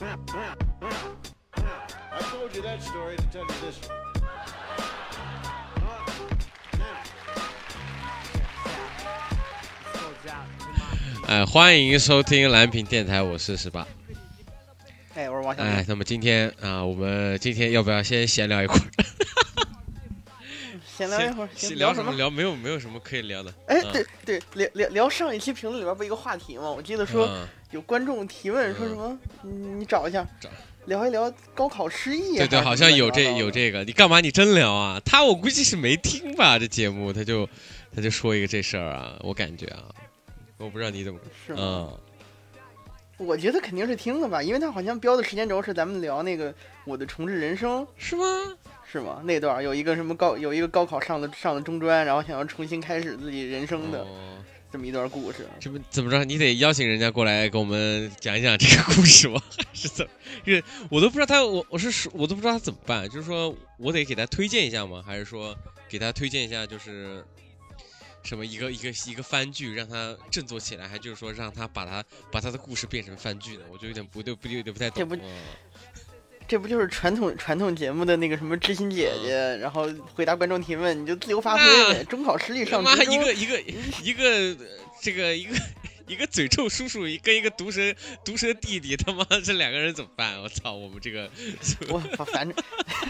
I told you that story to tell you this one. Goes out to my 哎，欢迎收听蓝屏电台，我是十八。哎，我是王小，。哎那么今天啊，我们今天要不要先闲聊一会儿？闲聊一会儿，先聊什么？？聊没有没有什么可以聊的。哎，嗯对对，聊聊聊上一期评论里边不一个话题吗？我记得说嗯有观众提问说什么，嗯你找一下找，聊一聊高考失忆。对对，好像有这有。这个，你干嘛？你真聊啊？他我估计是没听吧，这节目他就他就说一个这事儿啊，我感觉啊，我不知道你怎么，是吗？嗯，我觉得肯定是听了吧，因为他好像标的时间轴是咱们聊那个我的重置人生，是吗？是吗？那段有一个什么高有一个高考上了上了中专，然后想要重新开始自己人生的哦，这么一段故事。这不怎么着？你得邀请人家过来给我们讲一讲这个故事吗？还 是怎么？因为我都不知道他，我我是说，我都不知道他怎么办。就是说我得给他推荐一下吗？还是说给他推荐一下，就是什么一个一个一个番剧，让他振作起来，还就是说让他把他把他的故事变成番剧呢？我就有点不对，不有点不太懂。这不嗯这不就是传统传统节目的那个什么知心姐姐，然后回答观众提问，你就自由发挥呗。中考实力上职中，一个一个一个呃这个一个一个嘴臭叔叔跟一个毒舌毒舌弟弟，他妈这两个人怎么办？我操，我们这个我反正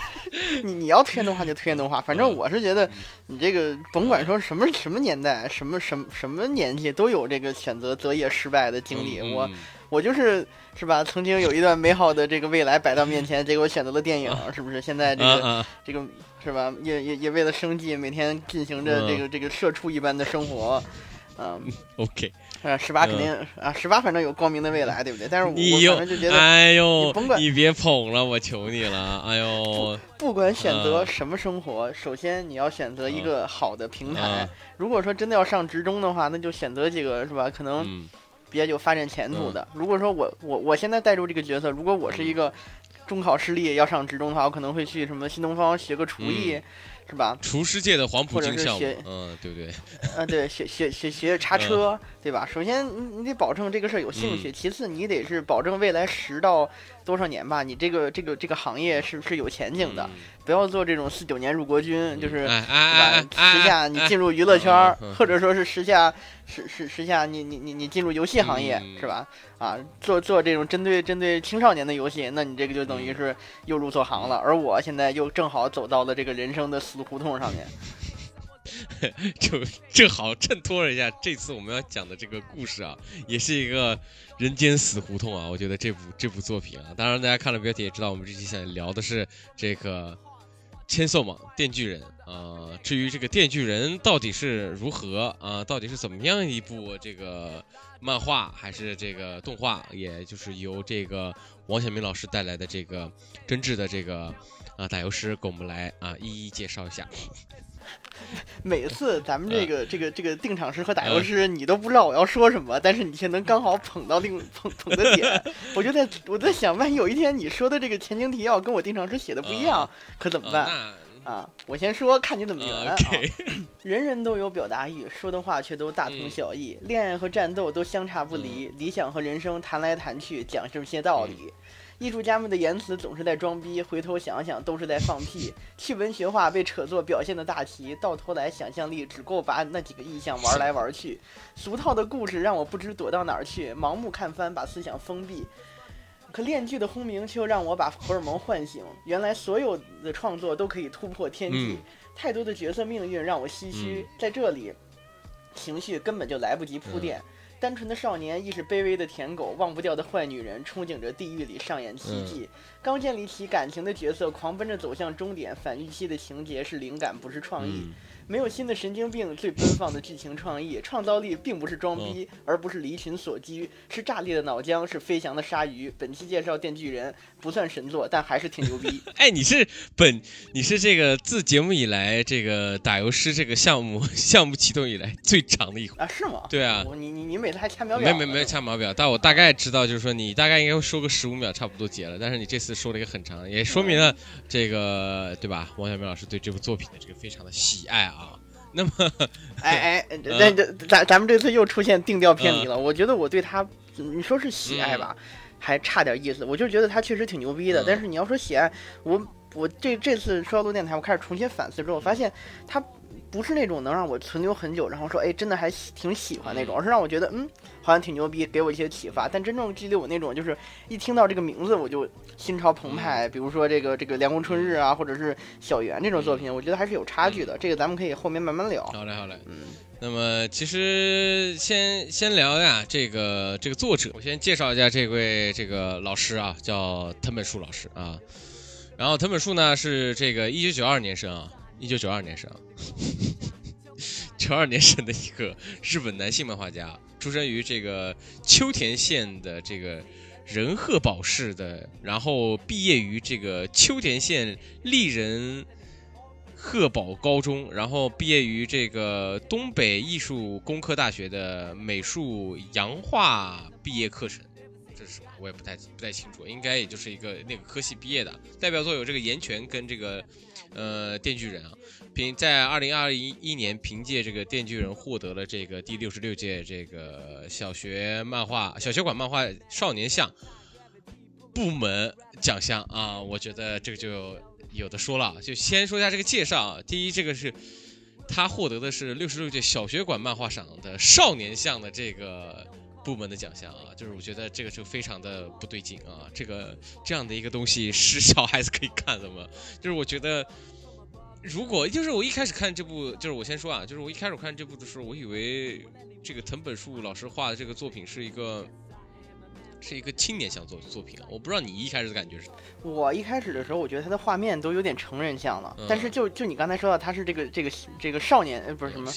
你你要推荐动画就推荐动画，反正嗯我是觉得你这个甭管说什么什么年代，什么什么什么年纪，都有这个选择择业失败的经历。我我就是是吧？曾经有一段美好的这个未来摆到面前，结果选择了电影，是不是？现在这个、啊啊这个是吧？也也也为了生计，每天进行着这个、这个社畜一般的生活。嗯，，OK，呃，十八肯定、啊，十八反正有光明的未来，对不对？但是我我反正就觉得，哎呦你甭，管你别捧了，我求你了，哎呦，不管选择嗯什么生活，首先你要选择一个好的平台。啊如果说真的要上职中的话，那就选择几个是吧？可能嗯比较有发展前途的。如果说我我我现在带入这个角色，如果我是一个中考失利要上职中的话，我可能会去什么新东方学个厨艺，嗯是吧？厨师界的黄埔军项目是学，嗯，对不对？啊，对，学学学学叉车，对吧？首先你你得保证这个事儿有兴趣，嗯其次你得是保证未来十到多少年吧，你这个这个这个行业是不是有前景的，嗯不要做这种四九年入国军，就是。哎是哎哎吧？哎，时下你哎进入娱乐圈或者说是时下时时时下你你你你进入游戏行业、嗯是吧？啊，做做这种针对针对青少年的游戏，那你这个就等嗯于是又入错行了。而我现在又正好走到了这个人生的死胡同上面。就正好衬托了一下这次我们要讲的这个故事啊，也是一个人间死胡同啊。我觉得这部这部作品啊，当然大家看了标题也知道，我们这期想聊的是这个千寿嘛，电锯人啊、至于这个电锯人到底是如何啊、到底是怎么样一部这个漫画还是这个动画，也就是由这个王小明老师带来的这个真挚的这个啊打油诗，给我们来啊一一介绍一下。每次咱们这嗯个、这个这个定场诗和打油诗，你都不知道我要说什么，但是你却能刚好捧到定捧捧的点。我就在我在想，万一有一天你说的这个前情提要跟我定场诗写的不一样，啊可怎么啊办那啊？我先说，看你怎么圆呃啊。人人都有表达欲，说的话却都大同小异，恋爱和战斗都相差不离，理想和人生谈来谈去讲这些道理。艺术家们的言辞总是在装逼，回头想想都是在放屁。去文学化被扯作表现的大题，到头来想象力只够把那几个意象玩来玩去。俗套的故事让我不知躲到哪儿去，盲目看番把思想封闭。可炼剧的轰鸣却又让我把荷尔蒙唤醒。原来所有的创作都可以突破天际，嗯太多的角色命运让我唏嘘。在这里，情绪根本就来不及铺垫。单纯的少年亦是卑微的舔狗，忘不掉的坏女人，憧憬着地狱里上演奇迹。刚建立起感情的角色，狂奔着走向终点，反预期的情节是灵感，不是创意。嗯没有新的神经病最奔放的剧情创意，创造力并不是装逼，而不是离群所居，是炸裂的脑浆，是飞翔的鲨鱼。本期介绍《电锯人》不算神作，但还是挺牛逼。哎，你是本你是这个自节目以来这个打油诗这个项目 项目启动以来最长的一回。啊，是吗？对啊我你你你每次还掐秒表呢？没没没掐秒表，但我大概知道，就是说你大概应该会说个十五秒，差不多结了。但是你这次说了一个很长，也说明了这个对吧？王小明老师对这部作品的这个非常的喜爱啊。那么，哎哎，嗯那这咱咱们这次又出现定调偏离了。我觉得我对他，你说是喜爱吧，还差点意思。我就觉得他确实挺牛逼的，嗯但是你要说喜爱，我我这这次说到录电台，我开始重新反思之后，我发现他不是那种能让我存留很久，然后说哎真的还喜挺喜欢那种，而是让我觉得嗯好像挺牛逼，给我一些启发。但真正激励我那种，就是一听到这个名字我就心潮澎湃。比如说这个这个《凉宫春日》啊，或者是《小圆》这种作品，我觉得还是有差距的。这个咱们可以后面慢慢聊。好嘞，好嘞。嗯，那么其实先先聊呀，这个这个作者，我先介绍一下这位这个老师啊，叫藤本树老师啊。然后藤本树呢是这个一九九二年生啊，一九九二年生，九二年生的一个日本男性漫画家，出生于这个秋田县的这个仁贺保市的，然后毕业于这个秋田县立人贺保高中，然后毕业于这个东北艺术工科大学的美术洋画毕业课程。这是什么？我也不太不太清楚，应该也就是一个那个科系毕业的。代表作有这个《岩泉》跟这个呃《电锯人》啊。凭在二零二一一年凭借这个《电锯人》获得了这个第六十六届这个小学漫画小学馆漫画少年像部门奖项啊，我觉得这个就有的说了，就先说一下这个介绍啊。第一，这个是他获得的是六十六届小学馆漫画赏的少年像的这个部门的奖项啊，就是我觉得这个就非常的不对劲啊，这个这样的一个东西是小孩子可以看的吗？就是我觉得。如果就是我一开始看这部，就是我先说啊，就是我一开始看这部的时候，我以为这个藤本树老师画的这个作品是一个是一个青年向作作品啊，我不知道你一开始的感觉是，我一开始的时候，我觉得他的画面都有点成人像了，嗯。但是就就你刚才说到，他是这个这个这个少年，呃，不是什么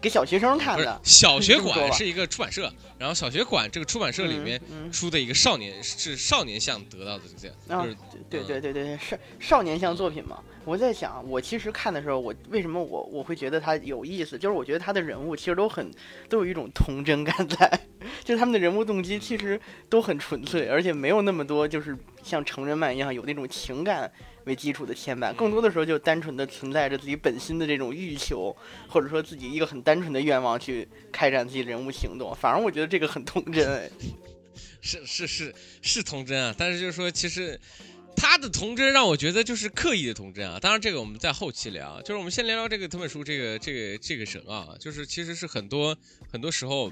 给小学生看的，小学馆是一个出版社，然后小学馆这个出版社里面出的一个少年是少年向得到的这样，啊就是对对对对对，少少年向作品嘛。我在想，我其实看的时候，我为什么我我会觉得他有意思，就是我觉得他的人物其实都很都有一种童真感在，就是他们的人物动机其实都很纯粹，而且没有那么多就是像成人漫一样有那种情感为基础的牵绊，更多的时候就单纯的存在着自己本心的这种欲求，或者说自己一个很单纯的愿望去开展自己人物行动。反而我觉得这个很童真，哎。是是是是童真啊，但是就是说其实。他的童真让我觉得就是刻意的童真啊，当然这个我们在后期聊，就是我们先聊聊这个藤本树这个这个这个神啊，就是其实是很多很多时候，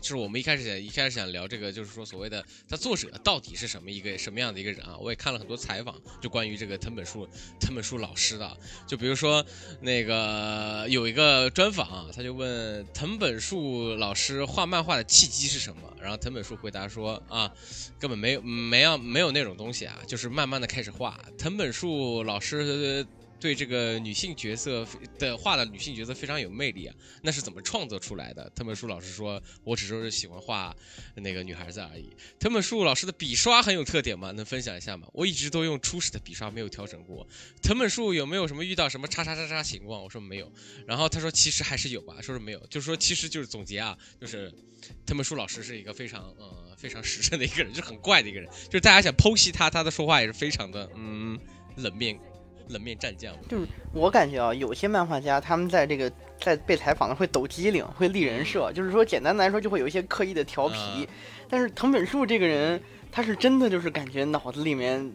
就是我们一开始想一开始想聊这个，就是说所谓的他作者到底是什么一个什么样的一个人啊？我也看了很多采访，就关于这个藤本树藤本树老师的，就比如说那个有一个专访，他就问藤本树老师画漫画的契机是什么，然后藤本树回答说啊。根本没有没有没有那种东西啊，就是慢慢的开始画。藤本树老师对这个女性角色的画的女性角色非常有魅力啊，那是怎么创作出来的？藤本树老师说，我只是喜欢画那个女孩子而已。藤本树老师的笔刷很有特点吗？能分享一下吗？我一直都用初始的笔刷，没有调整过。藤本树有没有什么遇到什么叉叉叉叉情况？我说没有。然后他说其实还是有吧，说是没有，就是说其实就是总结啊，就是藤本树老师是一个非常呃。非常实诚的一个人，就是很怪的一个人，就是大家想剖析他，他的说话也是非常的嗯冷面冷面战将。就是我感觉啊，有些漫画家他们在这个在被采访的会抖机灵，会立人设，就是说简单来说就会有一些刻意的调皮。嗯、但是藤本树这个人，他是真的就是感觉脑子里面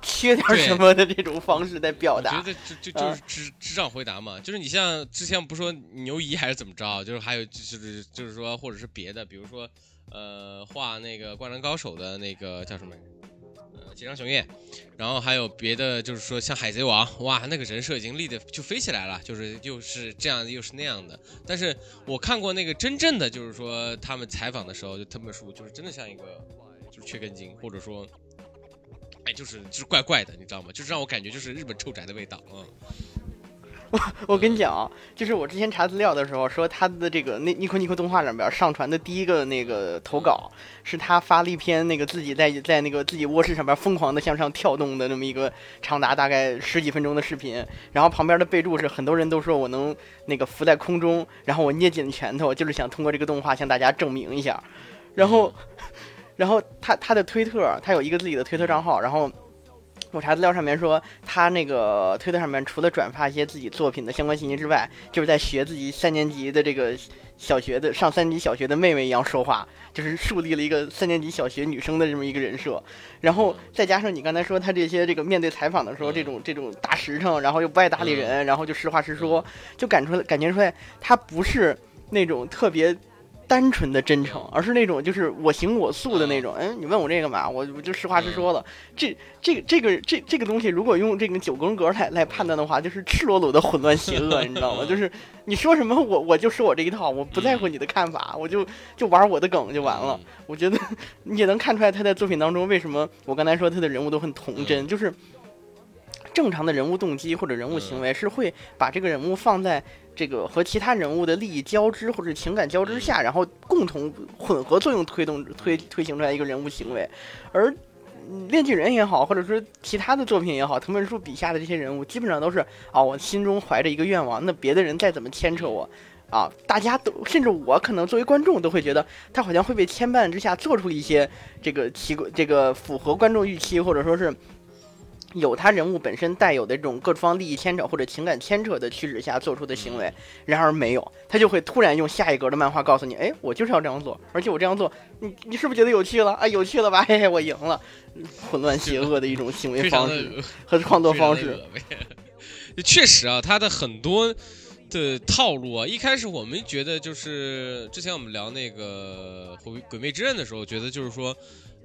缺点什么的这种方式在表达。我觉得就就就是智智障回答嘛，就是你像之前不说牛姨还是怎么着，就是还有就是就是说或者是别的，比如说。呃，画那个《灌篮高手》的那个叫什么？紧，张雄彦，然后还有别的，就是说像《海贼王》，哇，那个人设已经立的就飞起来了，就是又是这样又是那样的。但是我看过那个真正的，就是说他们采访的时候，就他们说就是真的像一个就是缺根筋，或者说，哎，就是就是怪怪的，你知道吗？就是让我感觉就是日本臭宅的味道。嗯我 我跟你讲啊，就是我之前查资料的时候说，他的这个那尼可尼可动画上边上传的第一个那个投稿，是他发了一篇那个自己在在那个自己卧室上边疯狂的向上跳动的那么一个长达大概十几分钟的视频，然后旁边的备注是很多人都说我能那个浮在空中，然后我捏紧拳头，就是想通过这个动画向大家证明一下，然后，然后他他的推特，他有一个自己的推特账号，然后。我查资料上面说，他那个推特上面除了转发一些自己作品的相关信息之外，就是在学自己三年级的这个小学的上三级小学的妹妹一样说话，就是树立了一个三年级小学女生的这么一个人设。然后再加上你刚才说他这些这个面对采访的时候，这种这种大实诚，然后又不爱搭理人，然后就实话实说，就感出来感觉出来他不是那种特别。单纯的真诚，而是那种就是我行我素的那种。哎，你问我这个嘛，我我就实话实说了。这这个这个这这个东西，如果用这个九宫格来来判断的话，就是赤裸裸的混乱邪恶，你知道吗？就是你说什么，我我就说我这一套，我不在乎你的看法，我就就玩我的梗就完了。我觉得 你也能看出来他在作品当中为什么我刚才说他的人物都很童真，就是正常的人物动机或者人物行为是会把这个人物放在。这个和其他人物的利益交织或者情感交织下，然后共同混合作用推动推推行出来一个人物行为，而炼巨人也好，或者说其他的作品也好，藤本树笔下的这些人物基本上都是啊，我心中怀着一个愿望，那别的人再怎么牵扯我，啊，大家都甚至我可能作为观众都会觉得他好像会被牵绊之下做出一些这个奇怪、这个符合观众预期或者说是。有他人物本身带有的这种各方利益牵扯或者情感牵扯的驱使下做出的行为，然而没有，他就会突然用下一格的漫画告诉你，哎，我就是要这样做，而且我这样做，你你是不是觉得有趣了？啊，有趣了吧？嘿嘿，我赢了，混乱邪恶的一种行为方式和创作方式。确实啊，他的很多的套路啊，一开始我们觉得就是之前我们聊那个《鬼鬼灭之刃》的时候，觉得就是说。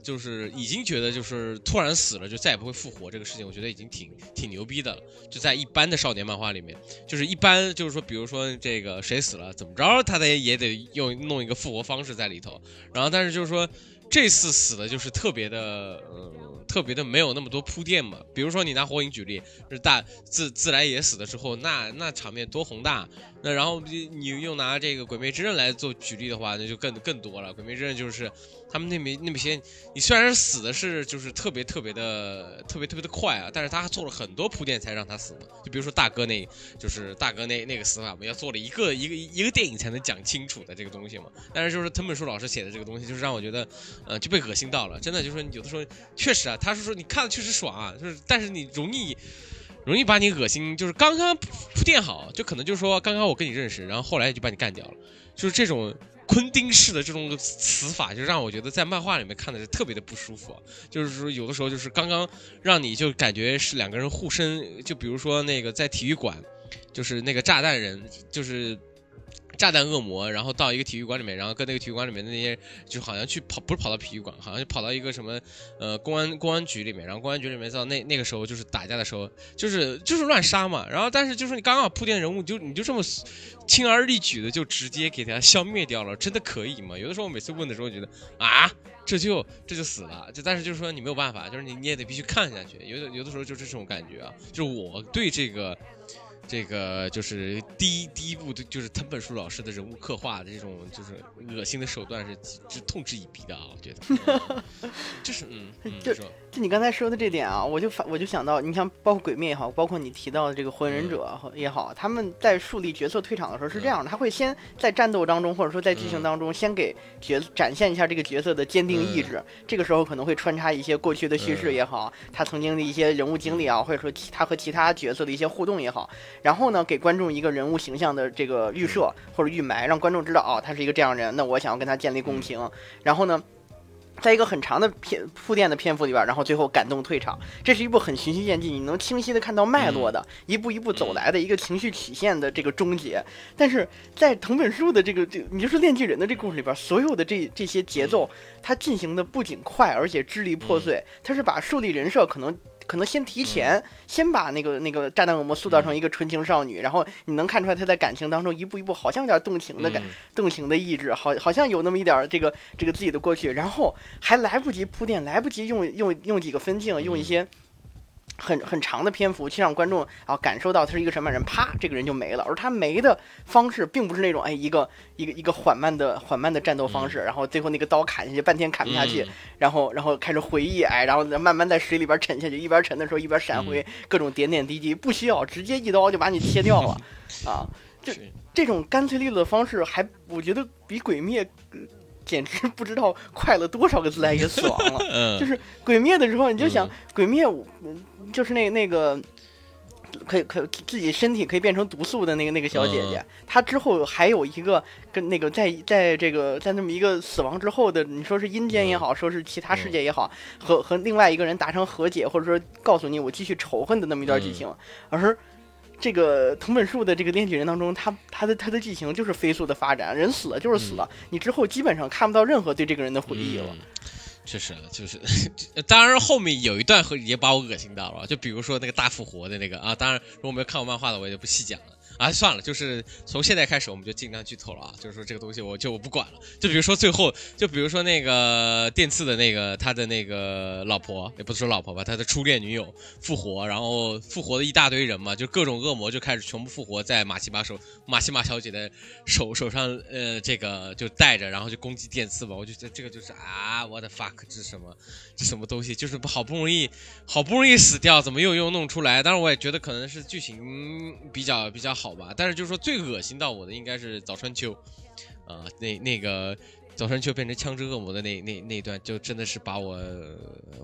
就是已经觉得就是突然死了就再也不会复活这个事情，我觉得已经挺挺牛逼的了。就在一般的少年漫画里面，就是一般就是说，比如说这个谁死了怎么着，他得也得用弄一个复活方式在里头。然后但是就是说这次死的就是特别的，嗯，特别的没有那么多铺垫嘛。比如说你拿火影举例，是大自自来也死了之后，那那场面多宏大。那然后你又拿这个鬼灭之刃来做举例的话，那就更更多了。鬼灭之刃就是。他们那边那么些，你虽然死的是就是特别特别的特别特别的快啊，但是他做了很多铺垫才让他死的。就比如说大哥那，就是大哥那那个死法嘛，要做了一个一个一个电影才能讲清楚的这个东西嘛。但是就是藤本树老师写的这个东西，就是让我觉得，呃，就被恶心到了。真的就是说有的时候确实啊，他是说你看的确实爽啊，就是但是你容易容易把你恶心，就是刚刚铺垫好，就可能就是说刚刚我跟你认识，然后后来就把你干掉了，就是这种。昆汀式的这种死法，就让我觉得在漫画里面看的是特别的不舒服。就是说，有的时候就是刚刚让你就感觉是两个人互生，就比如说那个在体育馆，就是那个炸弹人，就是。炸弹恶魔，然后到一个体育馆里面，然后跟那个体育馆里面的那些，就好像去跑，不是跑到体育馆，好像就跑到一个什么，呃，公安公安局里面，然后公安局里面到那那个时候就是打架的时候，就是就是乱杀嘛，然后但是就是你刚刚铺垫人物，就你就这么轻而易举的就直接给他消灭掉了，真的可以吗？有的时候我每次问的时候觉得啊，这就这就死了，就但是就是说你没有办法，就是你你也得必须看下去，有的有的时候就是这种感觉啊，就是我对这个。这个就是第一第一部，就是藤本树老师的人物刻画的这种，就是恶心的手段是是痛之以鼻的啊！我觉得，就是嗯，嗯就就你刚才说的这点啊，我就反我就想到，你像包括鬼灭也好，包括你提到的这个火影忍者也好，他们在树立角色退场的时候是这样的，他会先在战斗当中，或者说在剧情当中，先给角展现一下这个角色的坚定意志，这个时候可能会穿插一些过去的叙事也好，他曾经的一些人物经历啊，或者说他和其他角色的一些互动也好。然后呢，给观众一个人物形象的这个预设或者预埋，让观众知道哦，他是一个这样人，那我想要跟他建立共情。然后呢，在一个很长的篇铺垫的篇幅里边，然后最后感动退场。这是一部很循序渐进，你能清晰的看到脉络的，一步一步走来的一个情绪曲线的这个终结。但是在藤本树的这个这，你就是炼巨人的这故事里边，所有的这这些节奏，它进行的不仅快，而且支离破碎。它是把树立人设可能。可能先提前，先把那个那个炸弹恶魔塑造成一个纯情少女，然后你能看出来她在感情当中一步一步好像有点动情的感，动情的意志，好好像有那么一点这个这个自己的过去，然后还来不及铺垫，来不及用用用几个分镜，用一些。很很长的篇幅去让观众啊感受到他是一个什么人，啪，这个人就没了。而他没的方式并不是那种哎一个一个一个缓慢的缓慢的战斗方式，然后最后那个刀砍下去，半天砍不下去，然后然后开始回忆哎，然后慢慢在水里边沉下去，一边沉的时候一边闪回各种点点滴滴，不需要直接一刀就把你切掉了 啊！这这种干脆利落的方式，还我觉得比鬼灭简直不知道快了多少个自来也死亡了。嗯，就是鬼灭的时候，你就想嗯鬼灭，嗯就是那那个。可以可以自己身体可以变成毒素的那个那个小姐姐，她之后还有一个跟那个在在这个在那么一个死亡之后的，你说是阴间也好，说是其他世界也好，和和另外一个人达成和解，或者说告诉你我继续仇恨的那么一段剧情，而这个藤本树的这个恋曲人当中，他他的他的剧情就是飞速的发展，人死了就是死了，你之后基本上看不到任何对这个人的回忆了。确实，就是，当然后面有一段会也把我恶心到了，就比如说那个大复活的那个啊，当然如果没有看过漫画的，我也就不细讲了。啊，算了，就是从现在开始我们就尽量剧透了啊，就是说这个东西我就我不管了，就比如说最后，就比如说那个电次的那个他的那个老婆，也不是说老婆吧，他的初恋女友复活，然后复活的一大堆人嘛，就各种恶魔就开始全部复活在马奇马手马奇马小姐的手手上，呃，这个就带着，然后就攻击电刺吧，我就觉得这个就是啊，我的 fuck，这是什么？这什么东西？就是好不容易好不容易死掉，怎么又又弄出来？当然我也觉得可能是剧情比较比较好好吧，但是就是说最恶心到我的应该是早川秋，啊、那那个早川秋变成枪支恶魔的那那那一段，就真的是把我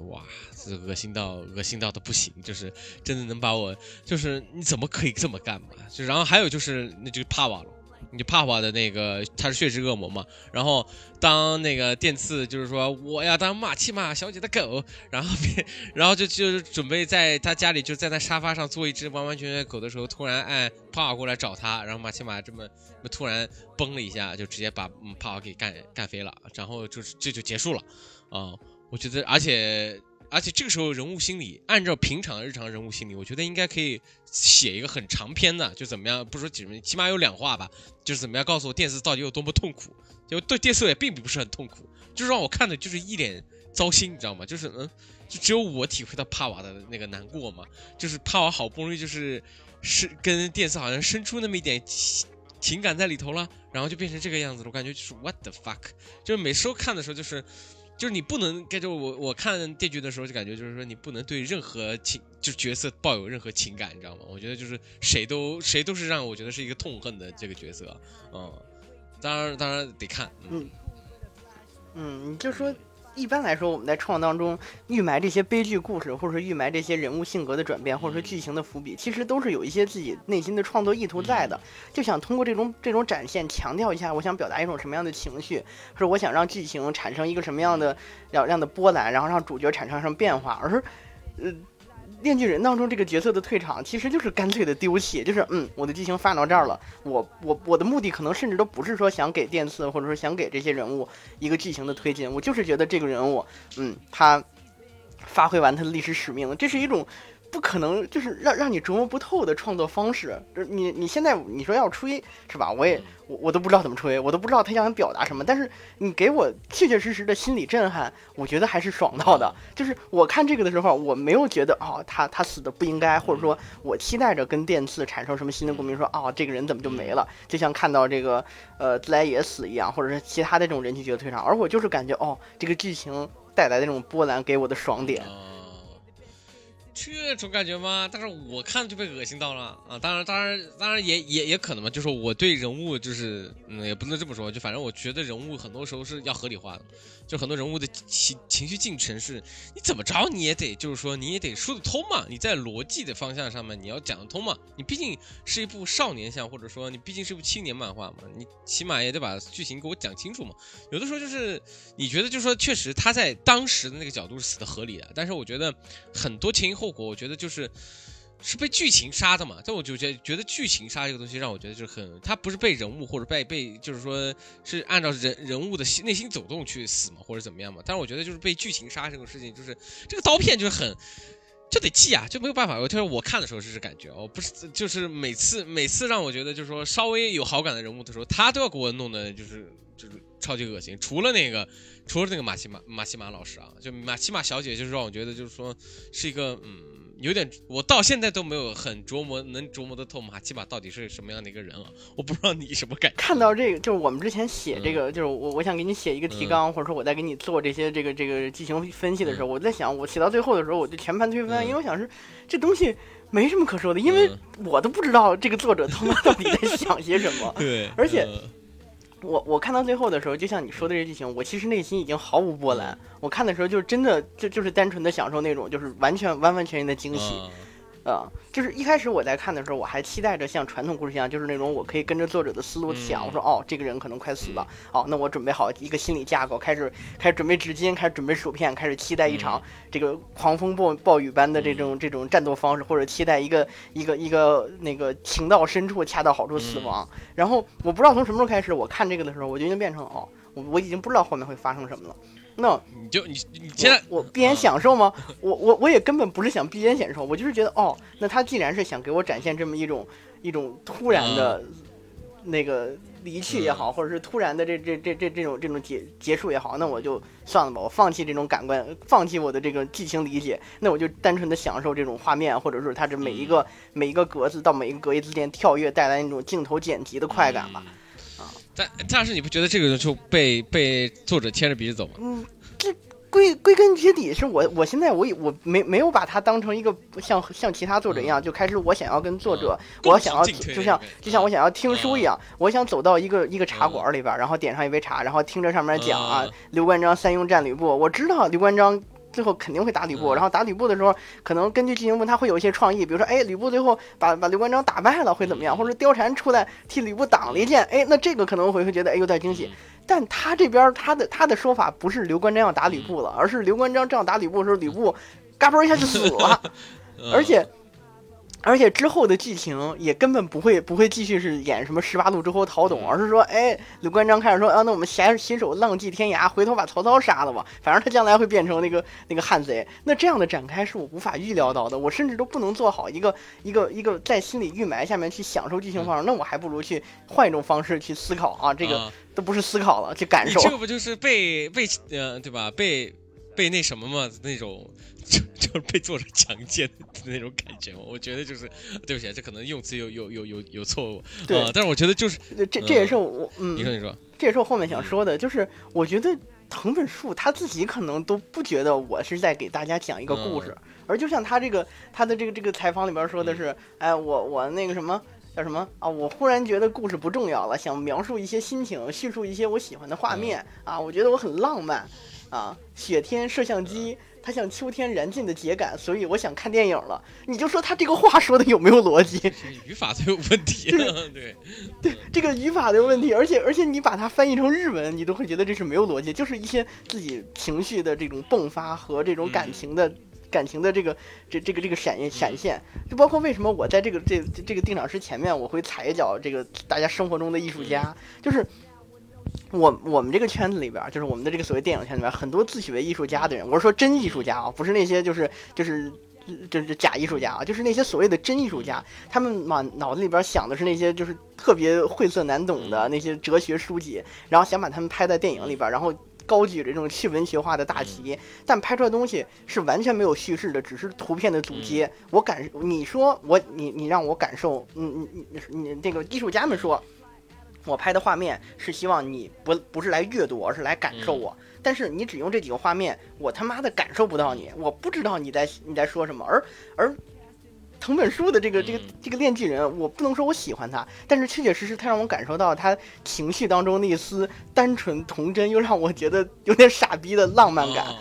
哇，这恶心到恶心到的不行，就是真的能把我，就是你怎么可以这么干嘛？就然后还有就是那就是帕瓦罗。你帕瓦的那个他是血之恶魔嘛，然后当那个电刺就是说我要当马奇马小姐的狗，然后别 然后就就是准备在他家里就在那沙发上做一只完完全全狗的时候，突然按帕瓦过来找他，然后马奇马这么突然崩了一下，就直接把嗯帕瓦给干干飞了，然后就是这就结束了。啊、我觉得而且。而且这个时候人物心理，按照平常日常人物心理，我觉得应该可以写一个很长篇的，就怎么样，不说几，起码有两话吧，就是怎么样告诉我电视到底有多么痛苦。就对电视也并不是很痛苦，就是让我看的就是一脸糟心，你知道吗？就是嗯，就只有我体会到帕瓦的那个难过嘛，就是帕瓦好不容易就是是跟电视好像生出那么一点情感在里头了，然后就变成这个样子了，我感觉就是 what the fuck，就是每收看的时候就是。就是你不能，就我我看电锯的时候就感觉就是说你不能对任何情就角色抱有任何情感，你知道吗？我觉得就是谁都谁都是让我觉得是一个痛恨的这个角色，嗯，当然当然得看，嗯。嗯，你就说，一般来说，我们在创作当中预埋这些悲剧故事，或者说预埋这些人物性格的转变，或者说剧情的伏笔，其实都是有一些自己内心的创作意图在的，就想通过这种这种展现，强调一下我想表达一种什么样的情绪，或者我想让剧情产生一个什么样的样样的波澜，然后让主角产生什么变化，而呃。炼巨人当中这个角色的退场，其实就是干脆的丢弃，就是嗯，我的剧情发展到这儿了，我我我的目的可能甚至都不是说想给电刺，或者说想给这些人物一个剧情的推进，我就是觉得这个人物，嗯，他发挥完他的历史使命，这是一种不可能，就是让让你琢磨不透的创作方式。就是你你现在你说要吹是吧？我也我我都不知道怎么吹，我都不知道他想表达什么。但是你给我确确实实的心理震撼，我觉得还是爽到的。就是我看这个的时候，我没有觉得哦，他他死的不应该，或者说我期待着跟电刺产生什么新的共鸣，说哦，这个人怎么就没了？就像看到这个呃自来也死一样，或者是其他的这种人气角色退场，而我就是感觉哦，这个剧情带来的这种波澜给我的爽点。这种感觉吗？但是我看就被恶心到了啊！当然，当然，当然也也也可能嘛，就是我对人物就是，嗯，也不能这么说，就反正我觉得人物很多时候是要合理化的，就很多人物的情情绪进程是，你怎么着你也得就是说你也得说得通嘛，你在逻辑的方向上面你要讲得通嘛，你毕竟是一部少年向，或者说你毕竟是一部青年漫画嘛，你起码也得把剧情给我讲清楚嘛。有的时候就是你觉得就是说确实他在当时的那个角度是死的合理的，但是我觉得很多前因后果，我觉得就是。是被剧情杀的嘛？但我就觉觉得剧情杀这个东西让我觉得就是很，他不是被人物或者被被就是说是按照人人物的内心走动去死嘛，或者怎么样嘛？但是我觉得就是被剧情杀这个事情，就是这个刀片就是很就得记啊，就没有办法。我就是我看的时候是这感觉，我不是就是每次每次让我觉得就是说稍微有好感的人物的时候，他都要给我弄的就是就是超级恶心。除了那个除了那个马西马马西马老师啊，就马西马小姐，就是让我觉得就是说是一个嗯。有点，我到现在都没有很琢磨，能琢磨得透马奇马到底是什么样的一个人啊！我不知道你什么感觉。看到这个，就是我们之前写这个，就是我我想给你写一个提纲，或者说我在给你做这些这个这个剧情分析的时候，我在想，我写到最后的时候，我就全盘推翻，因为我想是这东西没什么可说的，因为我都不知道这个作者他妈到底在想些什么。对，而且呃我我看到最后的时候，就像你说的这剧情，我其实内心已经毫无波澜。我看的时候就真的就就是单纯的享受那种就是完全完完全全的惊喜。嗯啊、就是一开始我在看的时候，我还期待着像传统故事一样，就是那种我可以跟着作者的思路想，嗯我说哦，这个人可能快死了，哦，那我准备好一个心理架构，开始开始准备纸巾，开始准备薯片，开始期待一场嗯这个狂风暴暴雨般的这种这种战斗方式，或者期待一个一个一个那个情到深处恰到好处死亡。然后我不知道从什么时候开始，我看这个的时候，我就已经变成哦，我我已经不知道后面会发生什么了。那你就你你现在我我闭眼享受吗？我我我也根本不是想闭眼享受，我就是觉得哦，那他既然是想给我展现这么一种一种突然的，那个离去也好，或者是突然的这这这这这种这种结结束也好，那我就算了吧，我放弃这种感官，放弃我的这个剧情理解，那我就单纯的享受这种画面，或者是它这每一个、每一个格子到每一个格子之间跳跃带来那种镜头剪辑的快感吧。嗯但但是你不觉得这个就被被作者牵着鼻子走吗？嗯，这归归根结底是我，我现在我也我没没有把它当成一个像像其他作者一样，就开始我想要跟作者，嗯我想要就像就像我想要听书一样，嗯我想走到一个一个茶馆里边，然后点上一杯茶，然后听着上面讲啊嗯，刘关张三英战吕布，我知道刘关张。最后肯定会打吕布，嗯。然后打吕布的时候，可能根据剧情部他会有一些创意，比如说，哎，吕布最后把把刘关张打败了会怎么样，或者貂蝉出来替吕布挡了一剑，哎，那这个可能会会觉得哎有点惊喜。但他这边他的他的说法不是刘关张要打吕布了，而是刘关张正要打吕布的时候，吕布嘎嘣一下就死了，嗯。而且而且之后的剧情也根本不会不会继续是演什么十八路诸侯讨董，嗯而是说，哎，刘关张开始说啊，那我们携携手浪迹天涯，回头把曹操杀了吧，反正他将来会变成那个那个汉贼。那这样的展开是我无法预料到的，我甚至都不能做好一个一个一个在心里预埋下面去享受剧情方式，那我还不如去换一种方式去思考啊，这个啊都不是思考了，去感受。你这个不就是被被呃对吧？被被那什么嘛那种。就就是被作者强奸的那种感觉嘛，我觉得就是，对不起，这可能用词有有有有有错误，对呃但是我觉得就是，这这这也是我嗯，你说你说，这也是我后面想说的，就是我觉得藤本树他自己可能都不觉得我是在给大家讲一个故事，而就像他这个他的这个这个采访里边说的是，哎，我我那个什么。叫什么啊？我忽然觉得故事不重要了，想描述一些心情，叙述一些我喜欢的画面啊！我觉得我很浪漫啊！雪天摄像机，它像秋天燃尽的秸秆，所以我想看电影了。你就说他这个话说的有没有逻辑？语法都有问题了，对，这个语法的问题，而且而且你把它翻译成日文，你都会觉得这是没有逻辑，就是一些自己情绪的这种迸发和这种感情的、感情的这个这这个这个闪闪现，就包括为什么我在这个这这这个定场诗前面我会踩一脚这个大家生活中的艺术家，就是。我我们这个圈子里边儿，就是我们的这个所谓电影圈里边儿，很多自诩为艺术家的人，我是说真艺术家啊，不是那些就是就是就是假艺术家啊，就是那些所谓的真艺术家，他们满脑子里边想的是那些就是特别晦涩难懂的那些哲学书籍，然后想把他们拍在电影里边，然后高举着这种去文学化的大旗，但拍出来的东西是完全没有叙事的，只是图片的组接。我感，你说我你你让我感受，嗯你你你那个艺术家们说。我拍的画面是希望你不不是来阅读，而是来感受我。但是你只用这几个画面，我他妈的感受不到你，我不知道你在你在说什么。而而藤本树的这个这个这个练技人，我不能说我喜欢他，但是确确实实他让我感受到他情绪当中那一丝单纯童真，又让我觉得有点傻逼的浪漫感。哦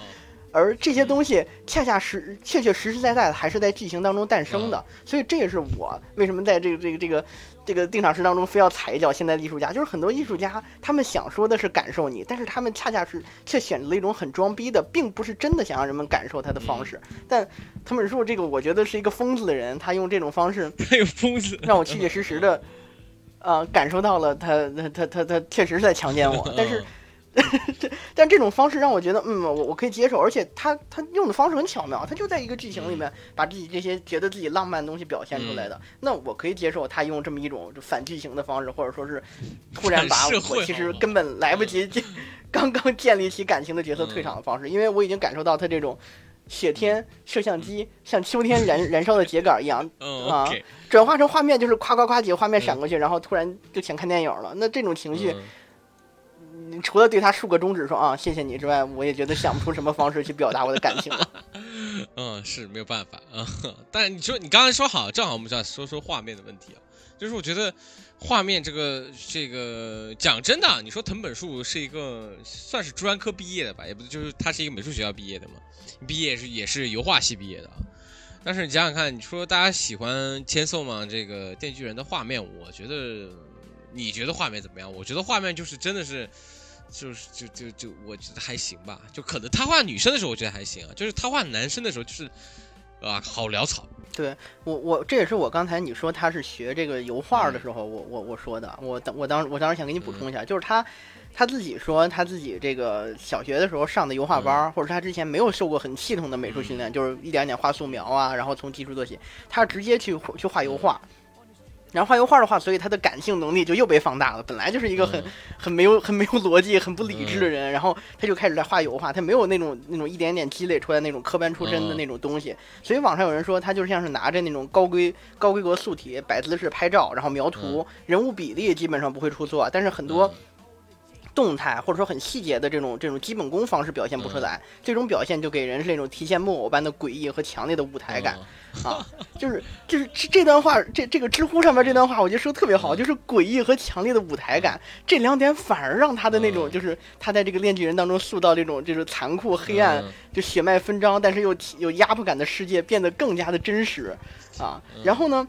而这些东西恰恰实确确实实在在的还是在剧情当中诞生的，所以这也是我为什么在这个这个这个这个定场诗当中非要踩一脚现在的艺术家，就是很多艺术家他们想说的是感受你，但是他们恰恰是却选择了一种很装逼的，并不是真的想让人们感受他的方式。但藤本树这个我觉得是一个疯子的人，他用这种方式他有疯子，让我确确实实的。呃，感受到了他他他他他确实是在强奸我，但是嗯 但这种方式让我觉得，嗯，我我可以接受，而且他他用的方式很巧妙，他就在一个剧情里面把自己这些觉得自己浪漫的东西表现出来的，那我可以接受他用这么一种就反剧情的方式，或者说是 突然把我其实根本来不及建刚刚建立起感情的角色退场的方式，因为我已经感受到他这种雪天摄像机像秋天燃 燃烧的秸秆一样，嗯啊转化成画面就是夸夸夸几个画面闪过去，然后突然就想看电影了，那这种情绪。你除了对他竖个中指说啊谢谢你之外，我也觉得想不出什么方式去表达我的感情了。嗯，是没有办法啊、但你说你刚才说好，正好我们就要说说画面的问题啊。就是我觉得画面这个这个讲真的，你说藤本树是一个算是专科毕业的吧，也不就是他是一个美术学校毕业的嘛，毕业是也是油画系毕业的啊。但是你想想看，你说大家喜欢千颂吗？这个电锯人的画面，我觉得你觉得画面怎么样？我觉得画面就是真的是。就是就就就我觉得还行吧，就可能他画女生的时候我觉得还行啊，就是他画男生的时候就是，啊好潦草。对我我这也是我刚才你说他是学这个油画的时候，我我我说的，我当我当我当时想给你补充一下，就是他他自己说他自己这个小学的时候上的油画班，或者他之前没有受过很系统的美术训练，就是一点点画素描啊，然后从基础做起，他直接去去画油画。然后画油画的话，所以他的感性能力就又被放大了。本来就是一个很很没有很没有逻辑、很不理智的人，然后他就开始在画油画。他没有那种那种一点点积累出来那种科班出身的那种东西。所以网上有人说他就像是拿着那种高规高规格素体摆姿势拍照，然后描图，人物比例基本上不会出错，但是很多。动态或者说很细节的这种这种基本功方式表现不出来，这种表现就给人是那种提线木偶般的诡异和强烈的舞台感，啊，就是就是这这段话，这这个知乎上面这段话，我觉得说的特别好，就是诡异和强烈的舞台感这两点反而让他的那种就是他在这个炼巨人当中塑造这种就是残酷黑暗就血脉纷张，但是又有压迫感的世界变得更加的真实，啊，然后呢？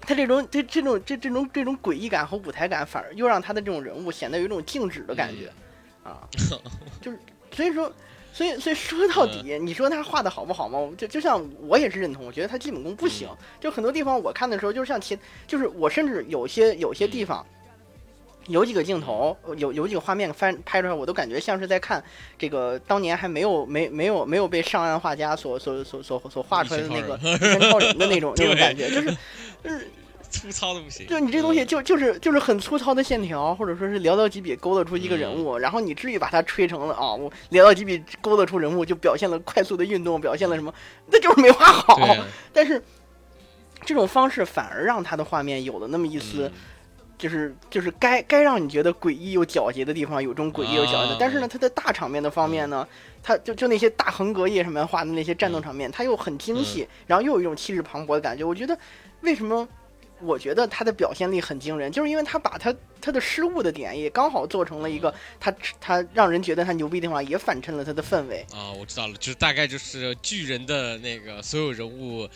他这种这这种这这种这种诡异感和舞台感，反而又让他的这种人物显得有一种静止的感觉，啊，就是所以说，所以所以说到底，你说他画的好不好吗？就就像我也是认同，我觉得他基本功不行。就很多地方我看的时候，就像其就是我甚至有些有些地方，有几个镜头，有有几个画面翻拍出来，我都感觉像是在看这个当年还没有没没有没有被上岸画家所所所所所画出来的那个一拳超人的那种那种感觉，就是就是。粗糙的不行，就你这东西就就是就是很粗糙的线条，或者说是寥寥几笔勾勒出一个人物，然后你至于把它吹成了啊，我寥寥几笔勾勒出人物就表现了快速的运动，表现了什么？那就是没画好。但是这种方式反而让他的画面有了那么一丝，就是就是该该让你觉得诡异又皎洁的地方有这种诡异又皎洁，但是呢，他的大场面的方面呢，他就就那些大横格页上面画的那些战斗场面，他又很精细，然后又有一种气势磅礴的感觉。我觉得为什么？我觉得他的表现力很惊人，就是因为他把他他的失误的点也刚好做成了一个他他让人觉得他牛逼的地方，也反衬了他的氛围啊。我知道了，就是大概就是巨人的那个所有人物。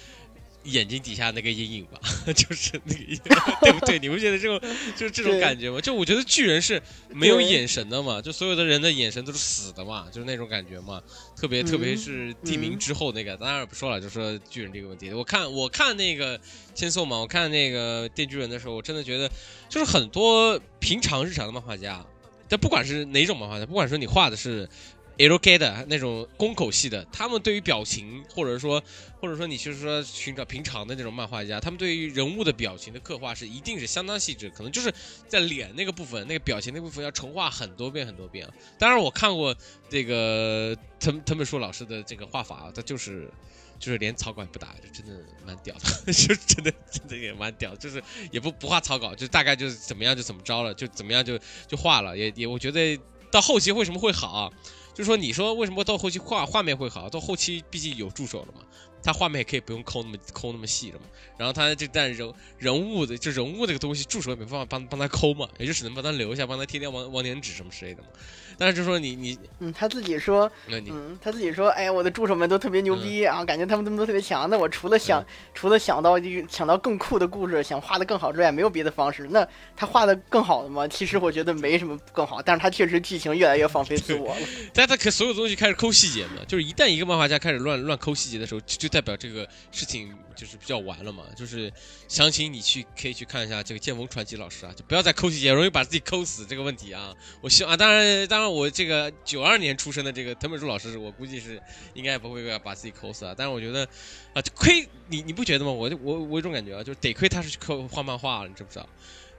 眼睛底下那个阴影吧，就是那个，对不对？你不觉得这种 就是这种感觉吗？就我觉得巨人是没有眼神的嘛，就所有的人的眼神都是死的嘛，就是那种感觉嘛。特别特别是地名之后那个，当然不说了，就说巨人这个问题。我看我看那个千颂嘛，我看那个电锯人的时候，我真的觉得就是很多平常日常的漫画家，但不管是哪种漫画家，不管说你画的是。L K 的那种宫口系的，他们对于表情，或者说，或者说你就是说寻找平常的那种漫画家，他们对于人物的表情的刻画是一定是相当细致，可能就是在脸那个部分，那个表情那部分要重画很多遍很多遍。当然，我看过这个藤藤本树老师的这个画法，他就是就是连草稿也不打，就真的蛮屌的，就真的真的也蛮屌，就是也不不画草稿，就大概就是怎么样就怎么着了，就怎么样就就画了，也也我觉得到后期为什么会好？就说，你说为什么到后期画画面会好？到后期毕竟有助手了嘛，他画面也可以不用抠那么抠那么细了嘛。然后他这但人人物的就人物这个东西，助手也没办法帮帮他抠嘛，也就只能帮他留下，帮他贴贴网网点纸什么之类的嘛。但是就说你你嗯，他自己说，嗯，他自己说，哎呀，我的助手们都特别牛逼啊，感觉他们他们都特别强。那我除了想除了想到想到更酷的故事，想画的更好之外，没有别的方式。那他画的更好的吗？其实我觉得没什么更好，但是他确实剧情越来越放飞自我了。但他可所有东西开始抠细节嘛，就是一旦一个漫画家开始乱乱抠细节的时候，就代表这个事情就是比较完了嘛。就是详情你去可以去看一下这个剑锋传奇老师啊，就不要再抠细节，容易把自己抠死这个问题啊。我希望啊，当然当然。我这个九二年出生的这个藤本树老师，我估计是应该不会把自己抠死啊。但是我觉得，啊，亏你你不觉得吗？我就我我有种感觉啊，就是得亏他是去画漫画了，你知不知道？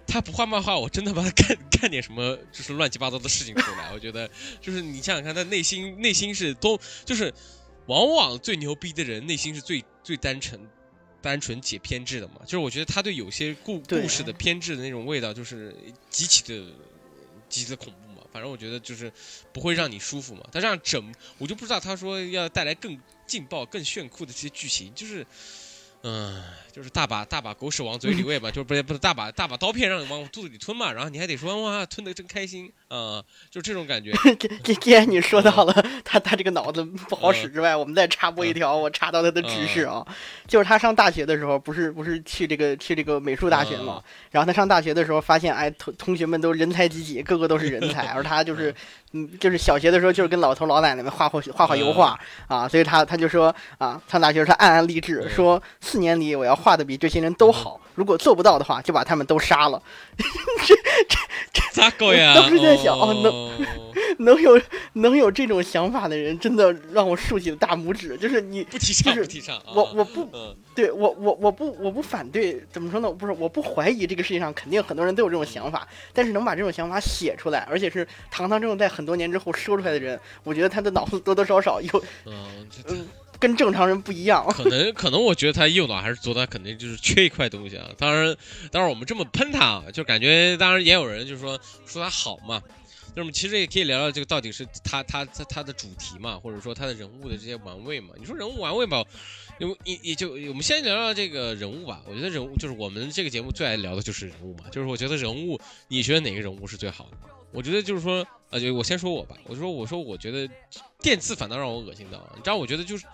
他不画漫画，我真的把他干 干点什么就是乱七八糟的事情出来。我觉得，就是你想想看，他内心内心是多，就是往往最牛逼的人内心是最最单纯、单纯且偏执的嘛。就是我觉得他对有些故故事的偏执的那种味道，就是极其的极其的恐怖嘛。反正我觉得就是不会让你舒服嘛。他这样整，我就不知道他说要带来更劲爆、更炫酷的这些剧情，就是，嗯，就是大把大把狗屎往嘴里喂吧，就是不是不是大把大把刀片让你往肚子里吞嘛，然后你还得说哇吞的真开心。啊、就这种感觉。这这既然你说到了 他他这个脑子不好使之外，我们再插播一条，我查到他的知识啊，就是他上大学的时候，不是不是去这个去这个美术大学嘛，然后他上大学的时候发现，哎，同同学们都人才济济，个个都是人才，而他就是，嗯，就是小学的时候就是跟老头老奶奶们画画画画油画啊，所以他他就说啊，上大学他暗暗励志，嗯说四年里我要画的比这些人都好，如果做不到的话，就把他们都杀了。这这这 咋搞呀？当时在想哦哦能有能有这种想法的人，真的让我竖起了大拇指。就是你，不提倡就是不提倡。啊我我不嗯对我我我不我不反对，怎么说呢？不是我不怀疑这个世界上肯定很多人都有这种想法，但是能把这种想法写出来，而且是堂堂正正在很多年之后说出来的人，我觉得他的脑子多多少少有嗯，嗯跟正常人不一样。可能 可能，我觉得他右脑还是左脑肯定就是缺一块东西啊。当然，当然我们这么喷他啊，就感觉当然也有人就说说他好嘛。那么其实也可以聊聊这个到底是他他他他的主题嘛，或者说他的人物的这些玩味嘛。你说人物玩味吧，因为也也就我们先聊聊这个人物吧。我觉得人物就是我们这个节目最爱聊的就是人物嘛，就是我觉得人物，你觉得哪个人物是最好的？我觉得就是说，呃，就我先说我吧，我说我说我觉得电刺反倒让我恶心到了，你知道，我觉得就是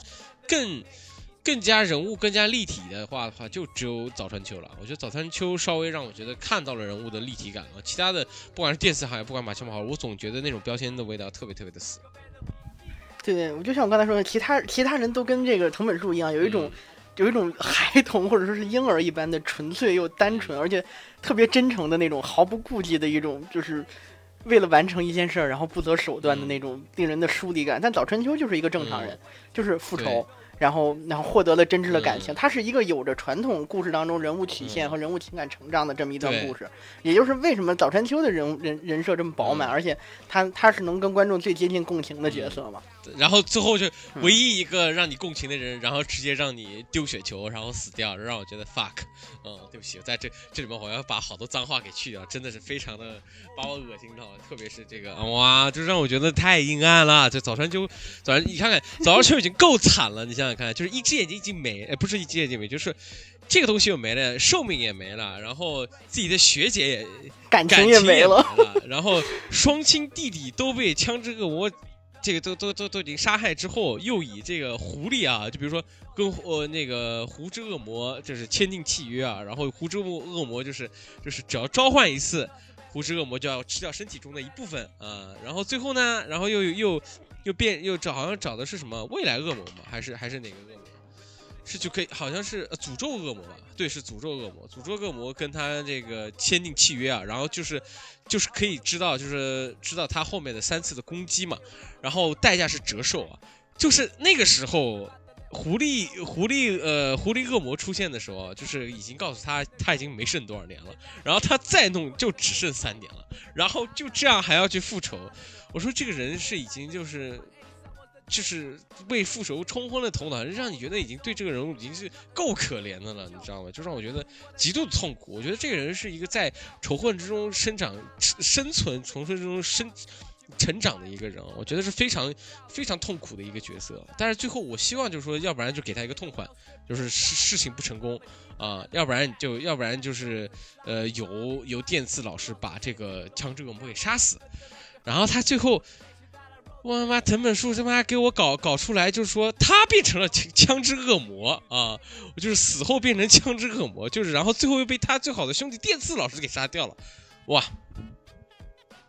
更更加人物更加立体的话的话，就只有早川秋了。我觉得早川秋稍微让我觉得看到了人物的立体感啊，其他的不管是电刺好，不管马枪好，我总觉得那种标签的味道特别特别的死。对对，我就像我刚才说的，其他其他人都跟这个藤本树一样，有一种、嗯 有一种孩童或者说是婴儿一般的纯粹又单纯，而且特别真诚的那种毫不顾忌的一种，就是为了完成一件事儿，然后不择手段的那种令人的疏离感。但早春秋就是一个正常人，就是复仇。然后，然后获得了真挚的感情。嗯他是一个有着传统故事当中人物曲线和人物情感成长的这么一段故事，也就是为什么早春秋的人物人人设这么饱满，嗯而且他他是能跟观众最接近共情的角色嘛。然后最后就嗯唯一一个让你共情的人，然后直接让你丢雪球，然后死掉，让我觉得 fuck，嗯，对不起，在这这里面我要把好多脏话给去掉，真的是非常的把我恶心到，特别是这个哇，就让我觉得太阴暗了。这早上就早上你看看早上秋已经够惨了，你想想看，就是一只眼睛已经没，哎，不是一只眼睛没，就是。这个东西又没了，寿命也没了，然后自己的学姐也感情也没了。了，然后双亲弟弟都被枪支恶魔这个都都都都已经杀害之后，又以这个狐狸啊，就比如说跟呃那个狐之恶魔就是签订契约啊，然后狐之恶魔就是就是只要召唤一次，狐之恶魔就要吃掉身体中的一部分啊，然后最后呢，然后又又又变又找好像找的是什么未来恶魔吗？还是还是哪个恶魔？是就可以，好像是、呃、诅咒恶魔吧？对，是诅咒恶魔。诅咒恶魔跟他这个签订契约啊，然后就是就是可以知道，就是知道他后面的三次的攻击嘛，然后代价是折寿啊。就是那个时候，狐狸狐狸呃狐狸恶魔出现的时候，就是已经告诉他他已经没剩多少年了，然后他再弄就只剩三年了，然后就这样还要去复仇。我说这个人是已经就是。就是为复仇冲昏了头脑，让你觉得已经对这个人物已经是够可怜的了，你知道吗？就让我觉得极度的痛苦。我觉得这个人是一个在仇恨之中生长、生存、重生之中生成长的一个人，我觉得是非常非常痛苦的一个角色。但是最后，我希望就是说，要不然就给他一个痛快，就是事事情不成功啊、要不然就要不然就是呃由由电刺老师把这个枪支恶魔给杀死，然后他最后。我他妈藤本树他妈给我搞搞出来，就是说他变成了枪枪支恶魔啊！就是死后变成枪支恶魔，就是然后最后又被他最好的兄弟电次老师给杀掉了，哇！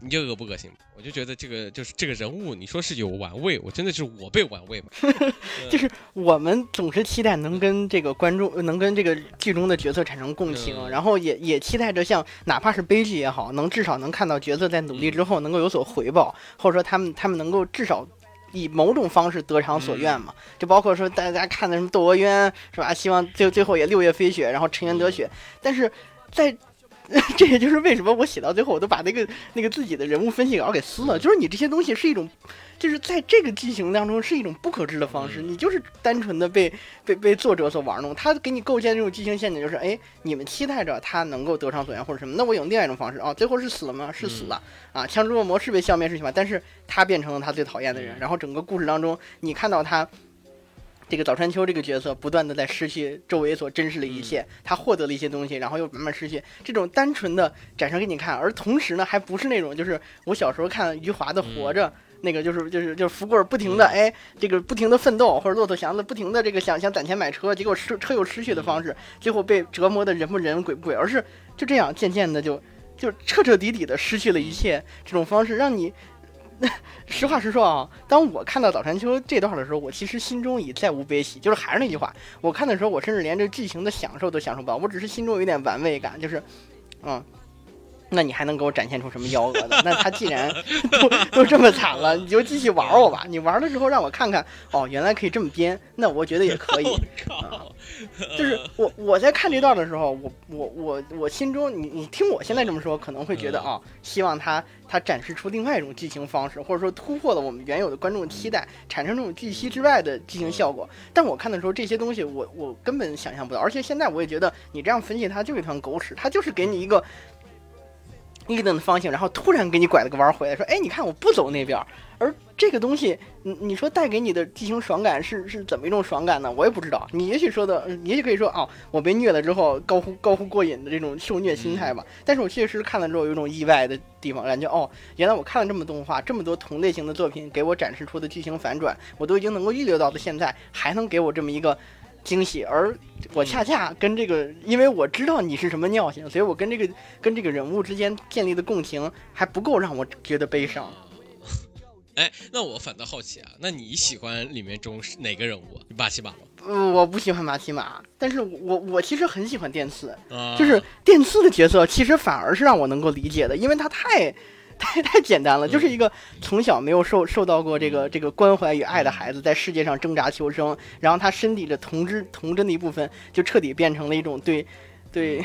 你就恶不恶心？我就觉得这个就是这个人物，你说是有玩味，我真的是我被玩味嘛。就是我们总是期待能跟这个观众，能跟这个剧中的角色产生共情，嗯然后也也期待着像哪怕是悲剧也好，能至少能看到角色在努力之后能够有所回报，或者说他们他们能够至少。以某种方式得偿所愿嘛，就包括说大家看的什么《窦娥冤》是吧？希望最最后也六月飞雪，然后沉冤得雪。但是在 这也就是为什么我写到最后，我都把那个那个自己的人物分析稿给撕了。就是你这些东西是一种，就是在这个剧情当中是一种不可知的方式，嗯你就是单纯的被被被作者所玩弄。他给你构建这种剧情陷阱，就是哎，你们期待着他能够得偿所愿或者什么，那我用另外一种方式啊，最后是死了吗？是死了、啊，枪支恶魔是被消灭是吧？但是他变成了他最讨厌的人，嗯然后整个故事当中，你看到他。这个早川秋这个角色不断的在失去周围所珍视的一切，嗯他获得了一些东西，然后又慢慢失去，这种单纯的展示给你看，而同时呢，还不是那种就是我小时候看余华的《活着》。那个就是就是就是福贵儿不停的哎，这个不停的奋斗，或者骆驼祥子不停的这个想想攒钱买车，结果失车又失去的方式，最后被折磨的人不人鬼不鬼，而是就这样渐渐的就就彻彻底底的失去了一切，这种方式让你。实话实说啊，当我看到早川秋这段的时候，我其实心中已再无悲喜。就是还是那句话，我看的时候，我甚至连这剧情的享受都享受不到，我只是心中有点玩味感，就是，嗯，那你还能给我展现出什么幺蛾子？那他既然 都都这么惨了，你就继续玩我吧。你玩了之后让我看看，哦，原来可以这么编，那我觉得也可以。我靠，就是我我在看这段的时候，我我我我心中，你你听我现在这么说，可能会觉得啊，希望他他展示出另外一种剧情方式，或者说突破了我们原有的观众期待，产生这种预期之外的剧情效果。但我看的时候，这些东西我我根本想象不到，而且现在我也觉得你这样分析它就是一团狗屎，它就是给你一个。一等的方向，然后突然给你拐了个弯儿回来，说：“哎，你看我不走那边儿。”而这个东西，你你说带给你的剧情爽感是是怎么一种爽感呢？我也不知道。你也许说的，嗯也许可以说哦，我被虐了之后高呼高呼过瘾的这种受虐心态吧。但是我确实看了之后有一种意外的地方，感觉哦，原来我看了这么动画，这么多同类型的作品给我展示出的剧情反转，我都已经能够预料到的，现在还能给我这么一个。惊喜，而我恰恰跟这个，因为我知道你是什么尿性，所以我跟这个跟这个人物之间建立的共情还不够让我觉得悲伤。哎，那我反倒好奇啊，那你喜欢里面中是哪个人物啊？马奇马吗？呃，我不喜欢马奇马，但是我我其实很喜欢电次，啊，就是电次的角色，其实反而是让我能够理解的，因为他太。太太简单了，就是一个从小没有受受到过这个这个关怀与爱的孩子，在世界上挣扎求生，然后他身体的童真童真的一部分，就彻底变成了一种对对，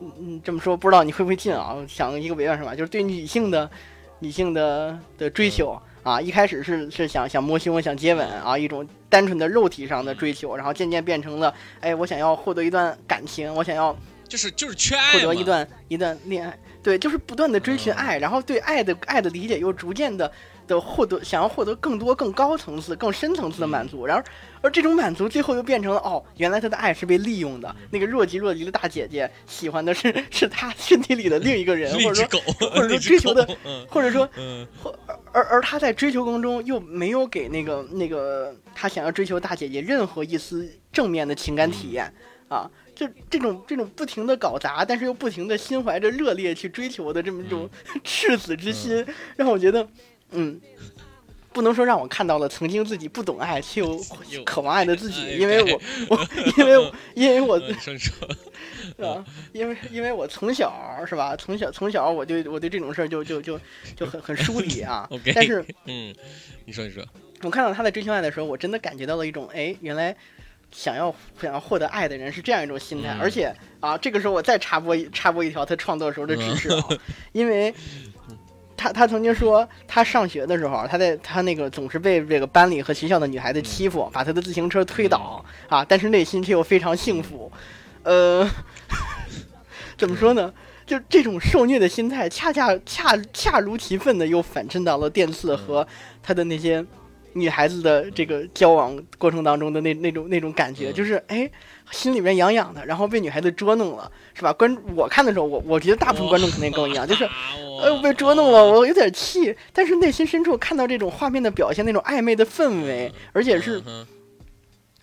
嗯。嗯，这么说不知道你会不会进啊？想一个委婉说法，就是对女性的女性的的追求啊，一开始是是想想摸胸想接吻啊，一种单纯的肉体上的追求，然后渐渐变成了，哎，我想要获得一段感情，我想要就是就是缺爱获得一段一段恋爱，对，就是不断的追寻爱，然后对爱的爱的理解又逐渐的的获得，想要获得更多更高层次、更深层次的满足，然而而这种满足最后又变成了哦，原来他的爱是被利用的，那个若即若离的大姐姐喜欢的是是他身体里的另一个人，或者说或者说追求的 嗯或者说嗯。而而他在追求过程中又没有给那个那个他想要追求大姐姐任何一丝正面的情感体验啊，就这种这种不停的搞砸，但是又不停的心怀着热烈去追求的这么一种 赤子之心，让我觉得，嗯。不能说让我看到了曾经自己不懂爱却又又渴望爱的自己，哎因为我我因为因为我是吧？因为因为我从小是吧，从小从小我对我对这种事儿就就就就很很疏离啊 但是嗯，你说你说，我看到他在追求爱的时候，我真的感觉到了一种，哎，原来想要想要获得爱的人是这样一种心态。嗯而且啊，这个时候我再插播一插播一条他创作时候的指示啊，因为他他曾经说，他上学的时候，他在他那个总是被这个班里和学校的女孩子欺负，把他的自行车推倒啊，但是内心却又非常幸福。呃，怎么说呢？就这种受虐的心态，恰恰恰恰如其分的又反衬到了电次和他的那些女孩子的这个交往过程当中的那那种那种感觉，嗯就是哎，心里面痒痒的，然后被女孩子捉弄了，是吧？观我看的时候，我我觉得大部分观众肯定跟我一样，就是。哎，我被捉弄了，我有点气，但是内心深处看到这种画面的表现，那种暧昧的氛围，而且是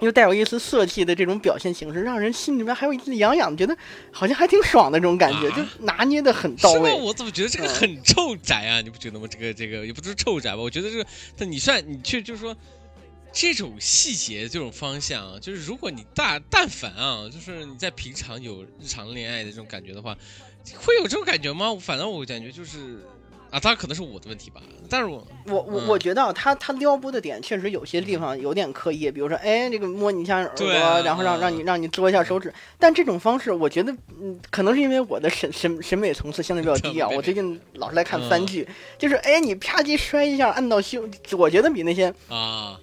又带有一丝色气的这种表现形式，让人心里面还有一丝痒痒，觉得好像还挺爽的这种感觉，啊就拿捏的很到？位。我怎么觉得这个嗯很臭宅啊？你不觉得吗？这个这个也不是臭宅吧？我觉得这个，但你算你去就是说。这种细节，这种方向啊，就是如果你大但凡啊，就是你在平常有日常恋爱的这种感觉的话，会有这种感觉吗？反正我感觉就是啊，当然可能是我的问题吧，但是我我我嗯。我觉得啊他他撩拨的点确实有些地方有点刻意，比如说哎，这个摸你一下耳朵，啊然后让嗯。让你让你嘬一下手指，但这种方式我觉得，嗯，可能是因为我的审审审美层次相对比较 低啊，我最近老是来看番嗯剧，就是哎你啪叽摔一下按到胸，我觉得比那些啊，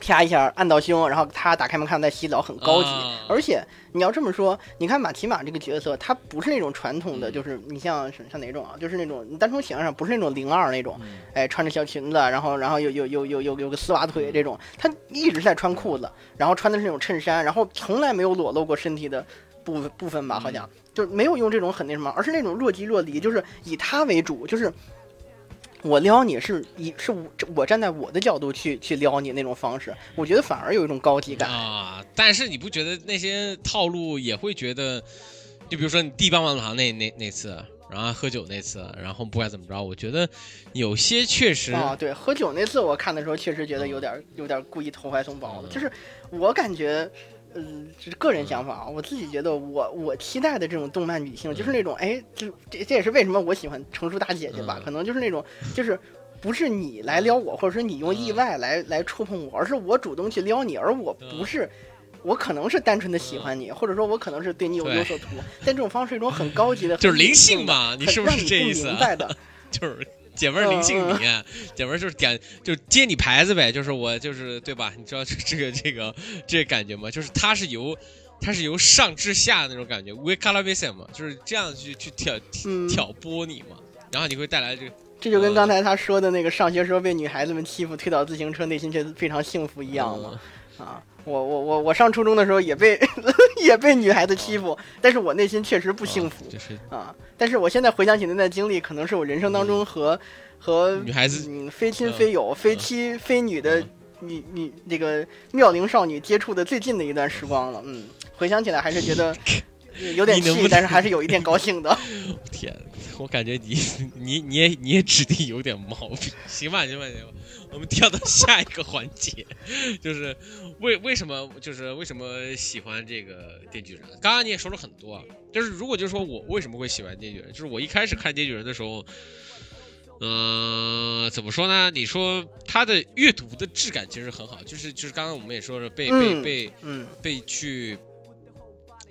啪一下按到胸，然后他打开门看到在洗澡，很高级。啊。而且你要这么说，你看马奇马这个角色，他不是那种传统的，就是你像像哪种啊，就是那种你单从形象上不是那种零二那种，哎，穿着小裙子，然后然后有有有有有有个丝袜腿这种，他一直在穿裤子，然后穿的是那种衬衫，然后从来没有裸露过身体的部分部分吧，好像。就没有用这种很那什么，而是那种若即若离，就是以他为主，就是。我撩你是以是我我站在我的角度去去撩你那种方式，我觉得反而有一种高级感。啊，但是你不觉得那些套路也会觉得，就比如说你递棒棒糖那那那次，然后喝酒那次，然后不管怎么着，我觉得有些确实啊，对，喝酒那次我看的时候，确实觉得有点有点故意投怀送抱的，就是我感觉。嗯，这是个人想法啊，我自己觉得我我期待的这种动漫女性，就是那种哎，这这这也是为什么我喜欢成熟大姐姐吧，嗯可能就是那种就是不是你来撩我，或者说你用意外来来触碰我，而是我主动去撩你，而我不是。我可能是单纯的喜欢你，或者说我可能是对你有有所图，但这种方式是一种很高级的，就是灵性嘛，你是不是让你不这意思啊？明白的，就是姐们儿灵性你，姐们儿就是点就接你牌子呗，就是我就是对吧？你知道这这个这个这个感觉吗？就是它是由它是由上至下的那种感觉 w e c a l a v i s m 嘛，就是这样去去挑嗯挑拨你嘛，然后你会带来这个这就跟刚才他说的那个上学时候被女孩子们欺负，推倒自行车，内心却非常幸福一样嘛。啊，我我我我上初中的时候也被 也被女孩子欺负，但是我内心确实不幸福啊就是啊。但是我现在回想起那段经历，可能是我人生当中和和女孩子嗯非亲嗯非友、非妻非女的嗯女女这个妙龄少女接触的最近的一段时光了。嗯，回想起来还是觉得 有点气，但是还是有一点高兴的。天，我感觉你你你也你也指定有点毛病。行吧，行吧，行吧，我们跳到下一个环节，就是为为什么就是为什么喜欢这个电锯人？刚刚你也说了很多啊，就是如果就是说我为什么会喜欢电锯人，就是我一开始看电锯人的时候。嗯、怎么说呢？你说他的阅读的质感其实很好，就是就是刚刚我们也说了，被被嗯被嗯被去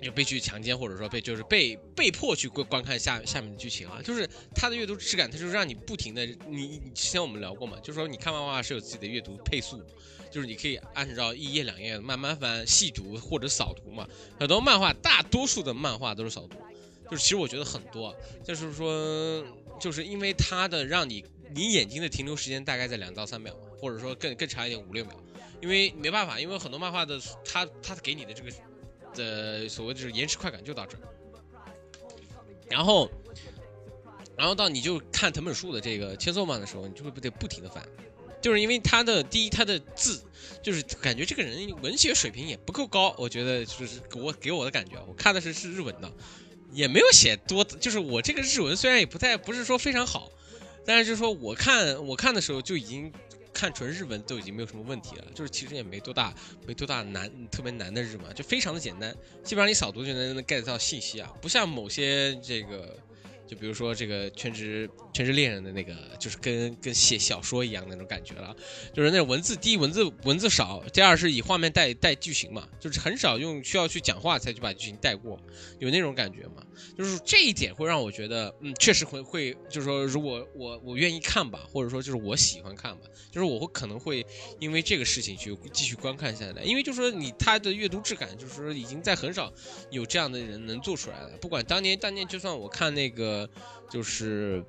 就被去强奸，或者说被就是被被迫去观观看下下面的剧情啊，就是它的阅读质感，它就是让你不停的，你之前我们聊过嘛，就是说你看漫画是有自己的阅读配速，就是你可以按照一页两页慢慢翻细读或者扫读嘛，很多漫画大多数的漫画都是扫读，就是其实我觉得很多，就是说就是因为它的让你你眼睛的停留时间大概在两到三秒，或者说更更长一点五六秒，因为没办法，因为很多漫画的它它给你的这个的所谓就是延迟快感就到这，然后，然后到你就看藤本树的这个千颂漫的时候，你就会不得不停的翻，就是因为他的第一他的字，就是感觉这个人文学水平也不够高，我觉得就是给我给我的感觉，我看的是是日文的，也没有写多，就是我这个日文虽然也不太不是说非常好，但是就是说我看我看的时候就已经。看纯日文都已经没有什么问题了，就是其实也没多大没多大难特别难的日文，就非常的简单，基本上你扫读就能能 get 到信息啊，不像某些这个，就比如说这个全职全职猎人的那个，就是跟跟写小说一样那种感觉了，就是那种文字，第一文字文字少，第二是以画面带带剧情嘛，就是很少用需要去讲话才去把剧情带过，有那种感觉嘛，就是这一点会让我觉得，嗯，确实会会，就是说如果我我愿意看吧，或者说就是我喜欢看吧，就是我会可能会因为这个事情去继续观看下来，因为就是说你他的阅读质感，就是说已经在很少有这样的人能做出来了。不管当年当年就算我看那个就是。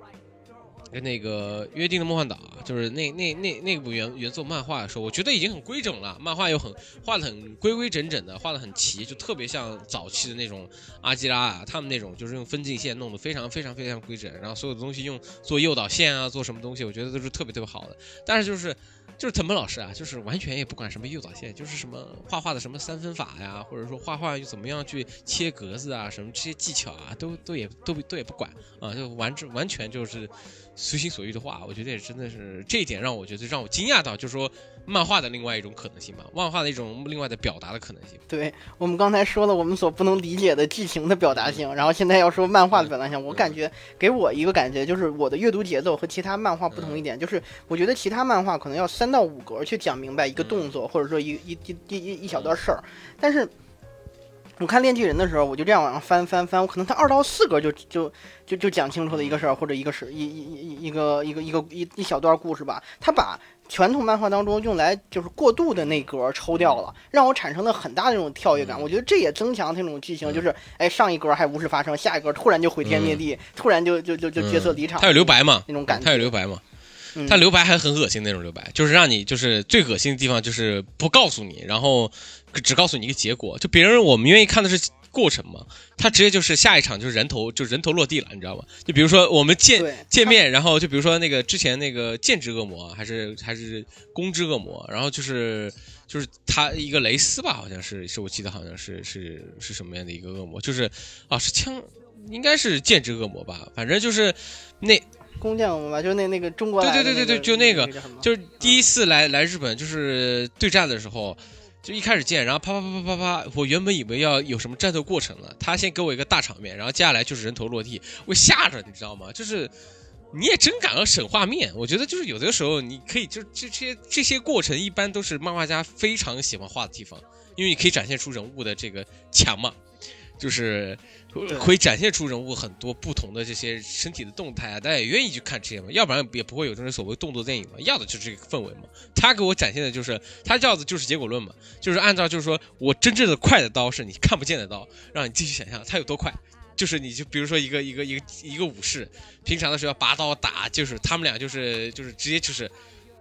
跟那个约定的梦幻岛，就是那那那那部原原作漫画的时候，我觉得已经很规整了，漫画又很画的很规规整整的，画的很齐，就特别像早期的那种阿基拉啊，他们那种就是用分镜线弄得非常非常非常规整，然后所有的东西用做诱导线啊，做什么东西，我觉得都是特别特别好的。但是就是就是藤本老师啊，就是完全也不管什么诱导线，就是什么画画的什么三分法呀，或者说画画又怎么样去切格子啊，什么这些技巧啊，都都也都都也不管啊，就完完全就是随心所欲的画。我觉得也真的是这一点让我觉得让我惊讶到，就是说漫画的另外一种可能性吧，漫画的一种另外的表达的可能性。对我们刚才说了我们所不能理解的剧情的表达性，然后现在要说漫画的表达性，我感觉给我一个感觉就是我的阅读节奏和其他漫画不同一点，就是我觉得其他漫画可能要三到五格去讲明白一个动作，或者说一一一一一一小段事儿，但是。我看《炼巨人》的时候，我就这样往上翻翻翻，我可能他二到四格就就就就讲清楚了一个事儿，或者一个事一一一一个一个一个一一小段故事吧。他把传统漫画当中用来就是过渡的那格抽掉了，让我产生了很大的那种跳跃感。我觉得这也增强这种剧情，就是哎上一格还无事发生，下一格突然就毁天灭地，突然就就就就角色离场。他有留白嘛？那种感觉。他有留白嘛？嗯他留白还很恶心那种留白，就是让你就是最恶心的地方就是不告诉你，然后只告诉你一个结果。就别人我们愿意看的是过程嘛，他直接就是下一场就是人头就人头落地了，你知道吗？就比如说我们见见面，然后就比如说那个之前那个剑之恶魔啊还是还是弓之恶魔，然后就是就是他一个蕾丝吧，好像是是我记得好像是是是什么样的一个恶魔，就是啊是枪。应该是剑之恶魔吧，反正就是那工匠吧，就那那个中国对对对对那个就那个就是第一次来来日本，就是对战的时候，就一开始见，然后啪啪啪啪啪啪，我原本以为要有什么战斗过程了，他先给我一个大场面，然后接下来就是人头落地，我吓着，你知道吗？就是你也真敢要省画面，我觉得就是有的时候你可以就这些这些过程一般都是漫画家非常喜欢画的地方，因为你可以展现出人物的这个强嘛，就是可以展现出人物很多不同的这些身体的动态啊，大家也愿意去看这些嘛，要不然也不会有这种所谓动作电影嘛，要的就是这个氛围嘛。他给我展现的就是他要的就是结果论嘛，就是按照就是说我真正的快的刀是你看不见的刀，让你继续想象它有多快。就是你就比如说一个一个一个一个武士，平常的时候要拔刀打，就是他们俩就是就是直接就是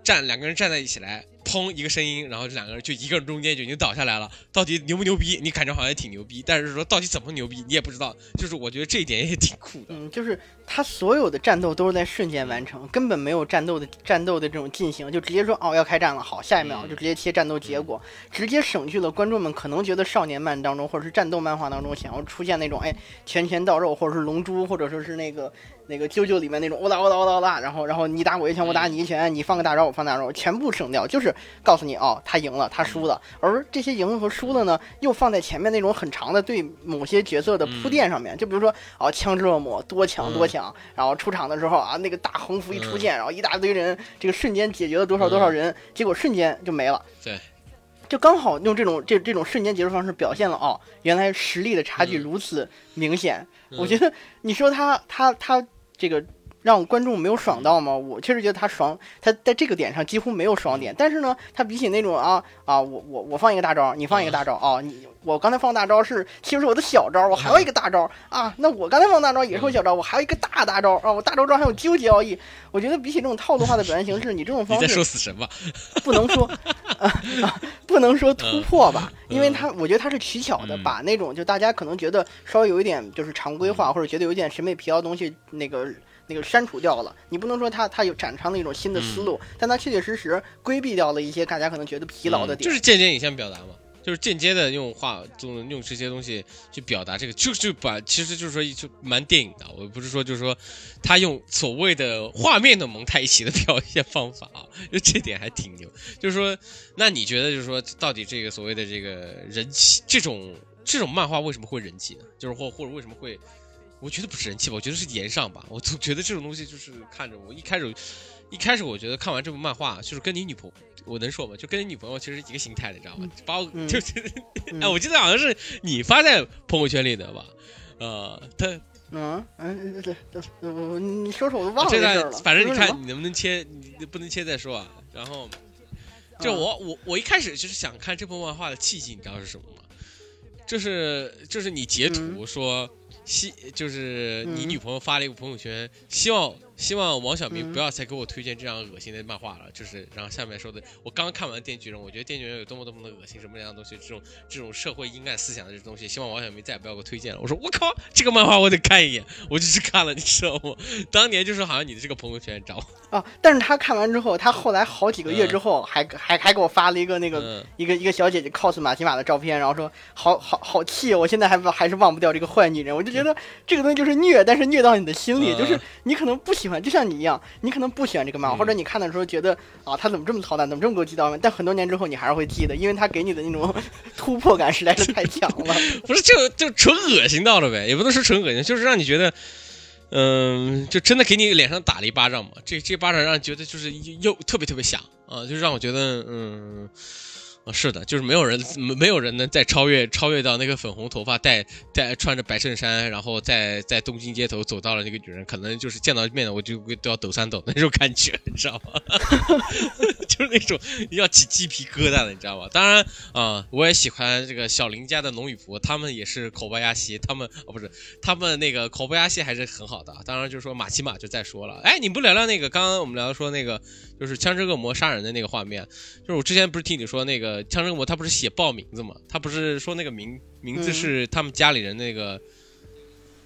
站两个人站在一起来，砰一个声音，然后这两个人就一个人中间就已经倒下来了。到底牛不牛逼？你感觉好像也挺牛逼，但是说到底怎么牛逼你也不知道。就是我觉得这一点也挺酷的。嗯，就是他所有的战斗都是在瞬间完成，根本没有战斗的战斗的这种进行，就直接说哦要开战了，好，下一秒嗯就直接切战斗结果，直接省去了观众们可能觉得少年漫当中或者是战斗漫画当中想要出现那种哎拳拳到肉，或者是龙珠，或者说是那个那个啾啾里面那种欧啦欧啦欧啦欧啦，然后然后你打我一拳，我打你一拳，你放个大招我放大招，全部省掉，就是告诉你哦他赢了，他输了，而这些赢和输了呢，又放在前面那种很长的对某些角色的铺垫上面，就比如说哦枪之恶魔多强多强，然后出场的时候啊那个大横幅一出现，然后一大堆人，这个瞬间解决了多少多少人，结果瞬间就没了。对。就刚好用这种这这种瞬间结束方式表现了哦，原来实力的差距嗯。如此明显。嗯。我觉得你说他他他这个让观众没有爽到吗？我确实觉得他爽，他在这个点上几乎没有爽点。但是呢，他比起那种啊啊，我我我放一个大招，你放一个大招啊，你我刚才放大招是其实是我的小招，我还有一个大招啊，那我刚才放大招也是我小招，我还有一个大大招啊，我大招中还有纠结奥义。我觉得比起这种套路化的表现形式，你这种 你在方式说死神吧？不能说，啊啊，不能说突破吧，嗯因为他我觉得他是取巧的，嗯把那种就大家可能觉得稍微有一点就是常规化，或者觉得有点审美疲劳的东西，那个那个删除掉了。你不能说他他有展长了一种新的思路，但他确确实实规避掉了一些大家可能觉得疲劳的点。嗯就是间接影像表达嘛，就是间接的用画，用用这些东西去表达这个，就就把其实就是说就蛮电影的，我不是说就是说他用所谓的画面的蒙太奇的 表现方法啊，就这点还挺牛。就是说，那你觉得就是说，到底这个所谓的这个人气，这种这种漫画为什么会人气呢？就是或或者为什么会？我觉得不是人气吧，我觉得是言上吧。我总觉得这种东西就是看着我一开始，一开始我觉得看完这部漫画，就是跟你女朋友，我能说吗？就跟你女朋友其实是一个心态的，你知道吗？把我、嗯就是，嗯哎，我记得好像是你发在朋友圈里的吧？呃，他嗯嗯，这这我你说说我都忘了这这事了。段反正你看你能不能切，你不能切再说啊。然后，就嗯我我我一开始就是想看这部漫画的契机，你知道是什么吗？就是就是你截图说希，就是你嗯女朋友发了一个朋友圈，希望希望王小明嗯不要再给我推荐这样恶心的漫画了。就是然后下面说的，我刚看完《电锯人》，我觉得《电锯人》有多么多么的恶心，什么样的东西，这种这种社会阴暗思想的这种东西，希望王小明再也不要给我推荐了。我说我靠，这个漫画我得看一眼，我就去看了，你知道吗？当年就是好像你的这个朋友圈，你知道吗？啊？但是他看完之后，他后来好几个月嗯之后，还还还给我发了一个那个嗯，一个一个小姐姐 cos 马奇马的照片，然后说好好好气，我现在还不还是忘不掉这个坏女人。我就觉得这个东西就是虐，但是虐到你的心里，嗯就是你可能不喜欢，就像你一样，你可能不喜欢这个漫画，嗯或者你看的时候觉得啊他怎么这么操蛋，怎么这么给我记到但很多年之后你还是会记得，因为他给你的那种 突破感实在是太强了。不是就就纯恶心到了呗，也不能说纯恶心，就是让你觉得。嗯，就真的给你脸上打了一巴掌嘛？这这巴掌让人觉得就是又又特别特别响啊，就让我觉得嗯，啊是的，就是没有人没有人能再超越超越到那个粉红头发戴戴穿着白衬衫，然后在在东京街头走到了那个女人，可能就是见到面的我就都要抖三抖那种感觉，你知道吗？就是那种要起鸡皮疙瘩的，你知道吗？当然啊、我也喜欢这个小林家的龙与服，他们也是口巴亚西，他们哦不是他们那个口巴亚西还是很好的。当然就是说马奇马就再说了，哎，你不聊聊那个刚刚我们聊说那个就是枪支恶魔杀人的那个画面，就是我之前不是听你说那个枪支恶魔他不是写报名字嘛，他不是说那个名名字嗯。是他们家里人那个，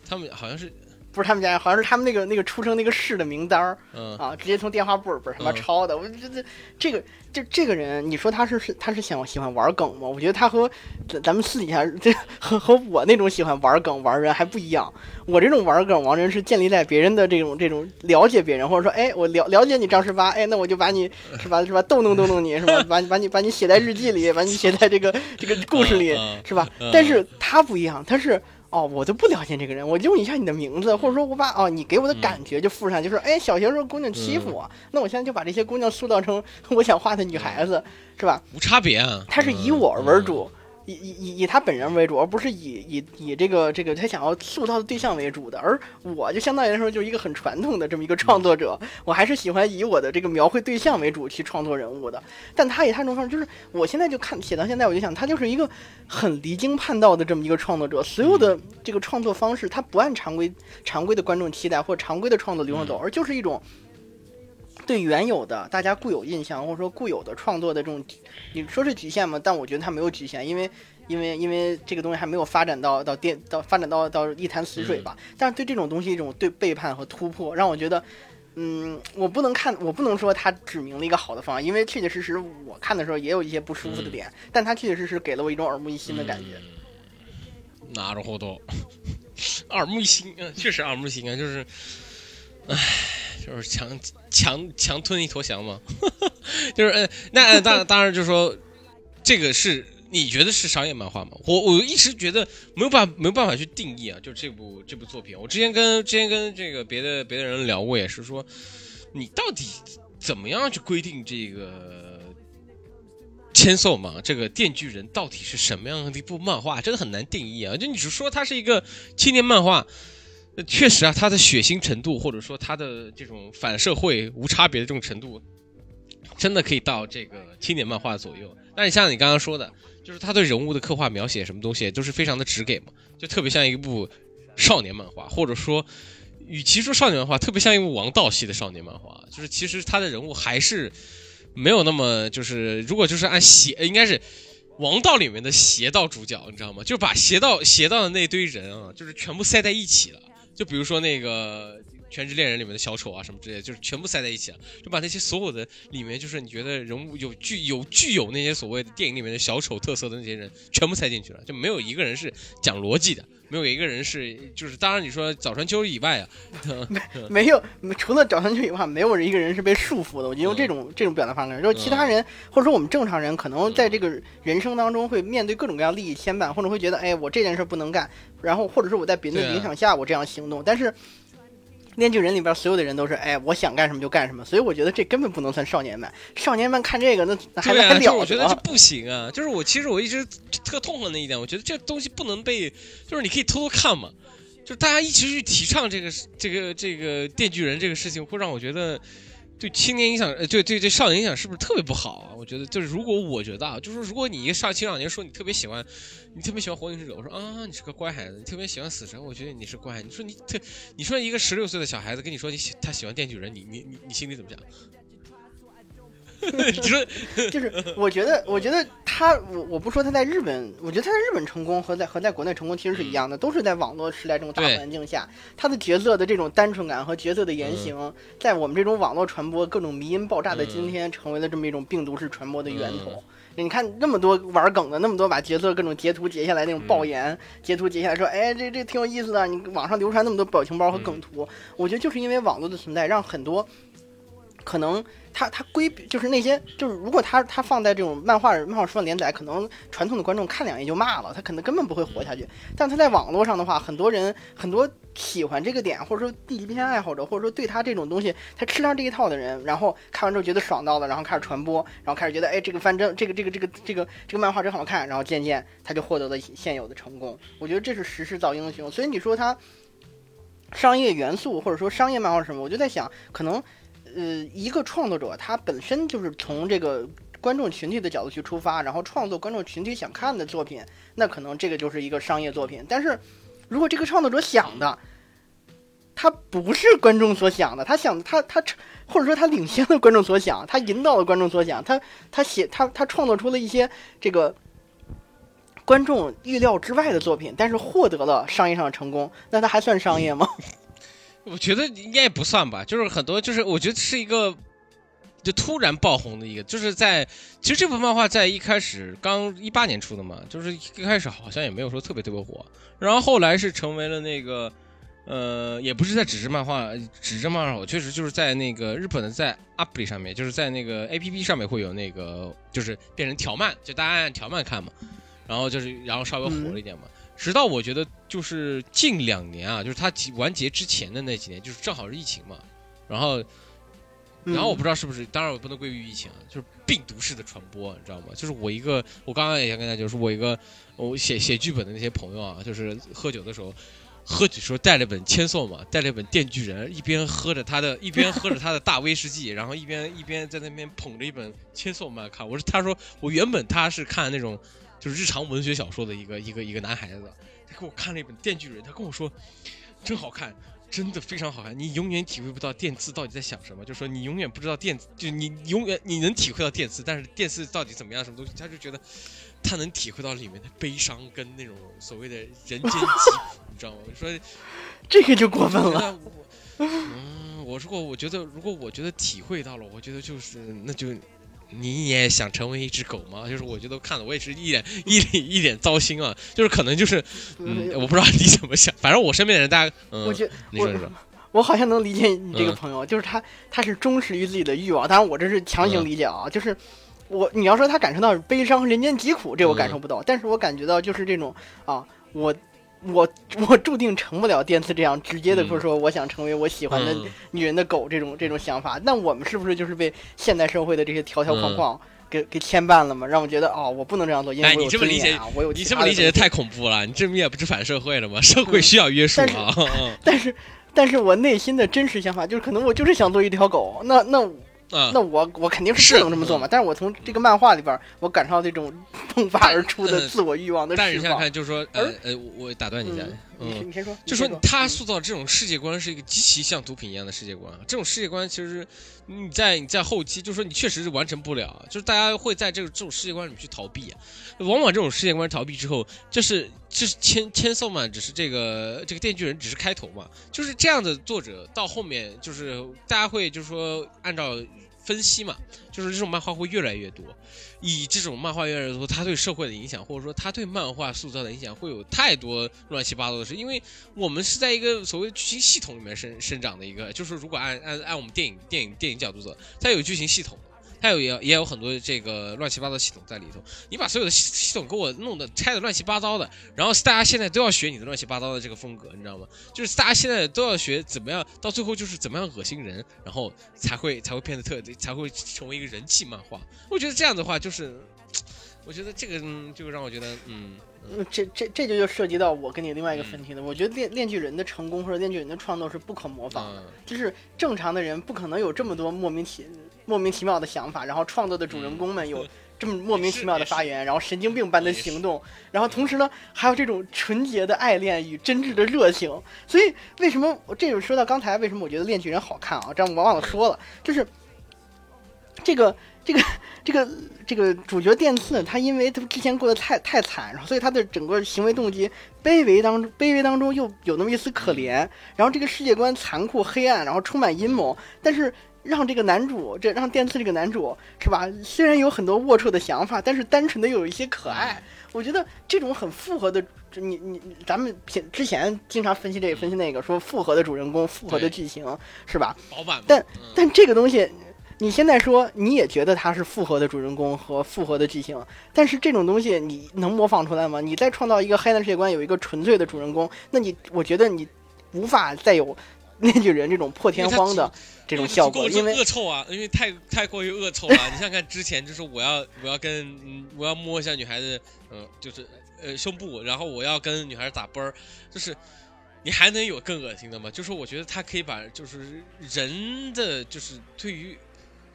他们好像是不是他们家，好像是他们那个那个出生那个市的名单儿嗯啊，直接从电话簿本儿他妈嗯抄的。我觉得这个这这个人，你说他是是他是想喜欢玩梗吗？我觉得他和咱咱们私底下这和和我那种喜欢玩梗玩人还不一样。我这种玩梗玩人是建立在别人的这种这种了解别人，或者说，哎，我了了解你张十八，哎，那我就把你是吧是吧逗弄逗弄你是吧，把你把你把你写在日记里，把你写在这个这个故事里是吧嗯？但是他不一样，他是。哦，我都不了解这个人，我用一下你的名字，或者说我把哦你给我的感觉就附上，就是哎小学时候姑娘欺负我，那我现在就把这些姑娘塑造成 我想画的女孩子，是吧？无差别啊，他是以嗯我为主，以以以以以他本人为主，而不是以以以这个这个他想要塑造的对象为主的。而我就相当于来说就是一个很传统的这么一个创作者，我还是喜欢以我的这个描绘对象为主去创作人物的。但他以他这种方式，就是我现在就看写到现在，我就想他就是一个很离经叛道的这么一个创作者，所有的这个创作方式，他不按常规常规的观众期待或者常规的创作流程走，而就是一种。对原有的大家固有印象，或者说固有的创作的这种你说是局限吗？但我觉得它没有局限，因为因为因为这个东西还没有发展到到电到发展到到一潭死水吧。但是对这种东西一种对背叛和突破，让我觉得，嗯，我不能看，我不能说他指明了一个好的方案，因为确确实实我看的时候也有一些不舒服的点，但他确确实实给了我一种耳目一新的感觉。なるほど，耳目一新，嗯，确实耳目一新啊，就是， 唉，就是强强强吞一坨翔嘛，就是，嗯，那当当然就是说，这个是你觉得是商业漫画吗？我我一直觉得没有办没有办法去定义啊，就这部这部作品，我之前跟之前跟这个别的别的人聊过，也是说，你到底怎么样去规定这个？千颂嘛，这个《电锯人》到底是什么样的一部漫画，真的很难定义啊！就你只说它是一个青年漫画，确实啊，它的血腥程度或者说它的这种反社会无差别的这种程度，真的可以到这个青年漫画左右。但是像你刚刚说的，就是他对人物的刻画描写什么东西，都是非常的直给嘛，就特别像一部少年漫画，或者说，与其说少年漫画，特别像一部王道系的少年漫画，就是其实他的人物还是。没有那么就是，如果就是按邪，应该是王道里面的邪道主角，你知道吗？就把邪道邪道的那堆人啊，就是全部塞在一起了。就比如说那个《全职恋人》里面的小丑啊什么之类的，就是全部塞在一起了，就把那些所有的里面就是你觉得人物有具有具有那些所谓的电影里面的小丑特色的那些人，全部塞进去了，就没有一个人是讲逻辑的，没有一个人是就是，当然你说早川秋以外啊，没没有，除了早川秋以外，没有一个人是被束缚的。我就用这种、这种表达方式，就是其他人、或者说我们正常人，可能在这个人生当中会面对各种各样利益牵绊，或者会觉得，哎，我这件事不能干，然后或者是我在别人的影响下我这样行动，但是。炼巨人里边所有的人都是，哎，我想干什么就干什么，所以我觉得这根本不能算少年漫。少年漫看这个，那那还对啊，还了得我觉得这？不行啊！就是我其实我一直特痛恨的一点，我觉得这东西不能被，就是你可以偷偷看嘛，就是大家一起去提倡这个这个这个电锯人这个事情，会让我觉得对青年影响，呃，对对对少年影响是不是特别不好啊？我觉得就是如果我觉得啊，就是如果你一个上青少年说你特别喜欢，你特别喜欢火影忍者，我说啊你是个乖孩子，你特别喜欢死神，我觉得你是乖。你说你特，你说一个十六岁的小孩子跟你说你喜他喜欢电锯人，你你你你心里怎么想？你 说就是 我觉得，我觉得他，我我不说他在日本，我觉得他在日本成功和在和在国内成功其实是一样的，都是在网络时代这种大环境下，他的角色的这种单纯感和角色的言行，在我们这种网络传播各种迷因爆炸的今天，成为了这么一种病毒式传播的源头。你看那么多玩梗的，那么多把角色各种截图截下来那种爆言，截图截下来说，哎，这这挺有意思的。你网上流传那么多表情包和梗图，我觉得就是因为网络的存在，让很多可能他他规避就是那些就是如果他他放在这种漫画漫画书上连载，可能传统的观众看两眼就骂了，他可能根本不会活下去。但他在网络上的话，很多人很多喜欢这个点，或者说地级片爱好者，或者说对他这种东西他吃上这一套的人，然后看完之后觉得爽到了，然后开始传播，然后开始觉得哎这个翻真这个这个这个这个这个漫画真好看，然后渐渐他就获得了现有的成功。我觉得这是时势造英雄，所以你说他商业元素或者说商业漫画是什么，我就在想可能。呃，一个创作者他本身就是从这个观众群体的角度去出发，然后创作观众群体想看的作品，那可能这个就是一个商业作品。但是，如果这个创作者想的，他不是观众所想的，他想他他或者说他领先了观众所想，他引导了观众所想，他他写他他创作出了一些这个观众预料之外的作品，但是获得了商业上的成功，那他还算商业吗？我觉得应该也不算吧，就是很多，就是我觉得是一个就突然爆红的一个，就是在其实这部漫画在一开始刚一八年出的嘛，就是一开始好像也没有说特别特别火，然后后来是成为了那个呃，也不是在纸质漫画，纸质漫画我，确实就是在那个日本的在 App 上面，就是在那个 APP 上面会有那个就是变成条漫，就大家按条漫看嘛，然后就是然后稍微火了一点嘛。直到我觉得就是近两年啊，就是它完结之前的那几年，就是正好是疫情嘛，然后，然后我不知道是不是，当然我不能归于疫情啊，就是病毒式的传播，你知道吗？就是我一个，我刚刚也想跟大家就是我一个，我写写剧本的那些朋友啊，就是喝酒的时候，喝酒时候带了本《千颂》嘛，带了本《电锯人》，一边喝着他的，一边喝着他的大威士忌，然后一边一边在那边捧着一本《千颂》漫看。我说，他说我原本他是看那种。就是日常文学小说的一个一个一个男孩子，他给我看了一本《电锯人》，他跟我说，真好看，真的非常好看。你永远体会不到电刺到底在想什么，就说你永远不知道电，就你永远你能体会到电刺，但是电刺到底怎么样，什么东西，他就觉得他能体会到里面的悲伤跟那种所谓的人间疾苦，你知道吗？说 这个就过分了。嗯，我如果我觉得如果我觉得体会到了，我觉得就是那就。你也想成为一只狗吗？就是我觉得看了我也是一脸 一脸一脸糟心啊！就是可能就是，嗯，我不知道你怎么想。反正我身边的人，大家，嗯，我觉你说说，我好像能理解你这个朋友，就是他他是忠实于自己的欲望。当然我这是强行理解啊，就是我你要说他感受到悲伤、人间疾苦，这我感受不到。但是我感觉到就是这种啊，我。我我注定成不了电次这样直接的，不是说我想成为我喜欢的女人的狗这种这种想法。那我们是不是就是被现代社会的这些条条框框给给牵绊了嘛？让我觉得哦，我不能这样做，因为我有尊严啊，我有。你这么理解的太恐怖了，你这也不是反社会了吗？社会需要约束啊。但是，但是我内心的真实想法就是，可能我就是想做一条狗。那那。那我我肯定是不能这么做嘛，但是我从这个漫画里边，我感受到这种迸发而出的自我欲望的但是你想看，就是说，呃呃，我打断你一下，嗯，你先说，就说他塑造这种世界观是一个极其像毒品一样的世界观，这种世界观其实你在你在后期，就是说你确实是完成不了，就是大家会在这个这种世界观里面去逃避，往往这种世界观逃避之后，就是就是千千颂嘛，只是这个这个电锯人只是开头嘛，就是这样的作者到后面就是大家会就是说按照。分析嘛，就是这种漫画会越来越多，以这种漫画越来越多，它对社会的影响，或者说它对漫画塑造的影响，会有太多乱七八糟的事。因为我们是在一个所谓剧情系统里面生生长的一个，就是如果按按按我们电影电影电影角度走，它有剧情系统。它有也也有很多这个乱七八糟系统在里头，你把所有的系系统给我弄得拆的乱七八糟的，然后大家现在都要学你的乱七八糟的这个风格，你知道吗？就是大家现在都要学怎么样，到最后就是怎么样恶心人，然后才会才会变得特，才会成为一个人气漫画。我觉得这样的话，就是我觉得这个就让我觉得，嗯。这这这就就涉及到我跟你另外一个分题了。我觉得《炼炼巨人》的成功或者《炼巨人》的创作是不可模仿的，就是正常的人不可能有这么多莫名其莫名其妙的想法，然后创作的主人公们有这么莫名其妙的发言，然后神经病般的行动，然后同时呢还有这种纯洁的爱恋与真挚的热情。所以为什么这就说到刚才为什么我觉得《恋巨人》好看啊？这样我忘了说了，就是这个。这个这个这个主角电次，他因为他之前过得太太惨，然后所以他的整个行为动机卑微当中，卑微当中又有那么一丝可怜。然后这个世界观残酷黑暗，然后充满阴谋。但是让这个男主，这让电次这个男主是吧？虽然有很多龌龊的想法，但是单纯的又有一些可爱。我觉得这种很复合的，你你咱们平之前经常分析这个分析那个，说复合的主人公，复合的剧情是吧？但但这个东西。你现在说你也觉得他是复合的主人公和复合的剧情，但是这种东西你能模仿出来吗？你再创造一个黑暗世界观，有一个纯粹的主人公，那你我觉得你无法再有那巨人这种破天荒的这种效果，因为恶臭啊，因为太太过于恶臭了。你想看之前就是我要我要跟嗯我要摸一下女孩子，嗯，就是呃胸部，然后我要跟女孩子打啵儿，就是你还能有更恶心的吗？就是我觉得他可以把就是人的就是对于。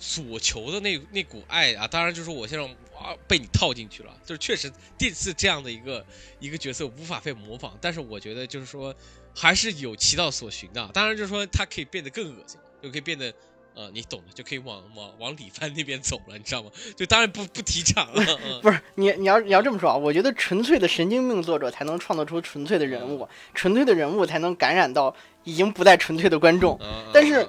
所求的那那股爱啊，当然就是我现在哇被你套进去了，就是确实第次这样的一个一个角色无法被模仿，但是我觉得就是说还是有其道所循的。当然就是说它可以变得更恶心，就可以变得呃你懂的，就可以往往往李帆那边走了，你知道吗？就当然不不提倡了。不是你你要你要这么说啊，我觉得纯粹的神经病作者才能创造出纯粹的人物，纯粹的人物才能感染到已经不再纯粹的观众。但是。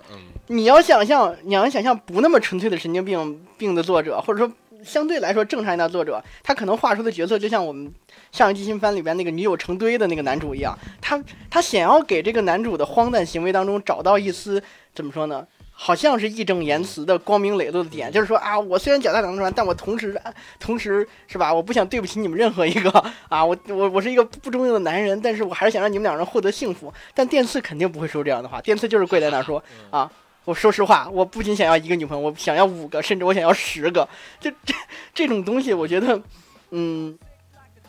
你要想象，你要想象不那么纯粹的神经病病的作者，或者说相对来说正常一点的作者，他可能画出的角色就像我们上一季新番里边那个女友成堆的那个男主一样，他他想要给这个男主的荒诞行为当中找到一丝怎么说呢？好像是义正言辞的光明磊落的点，就是说啊，我虽然脚踏两船，但我同时同时是吧？我不想对不起你们任何一个啊，我我我是一个不中用的男人，但是我还是想让你们两人获得幸福。但电次肯定不会说这样的话，电次就是跪在那说啊。我说实话，我不仅想要一个女朋友，我想要五个，甚至我想要十个。这这这种东西，我觉得，嗯，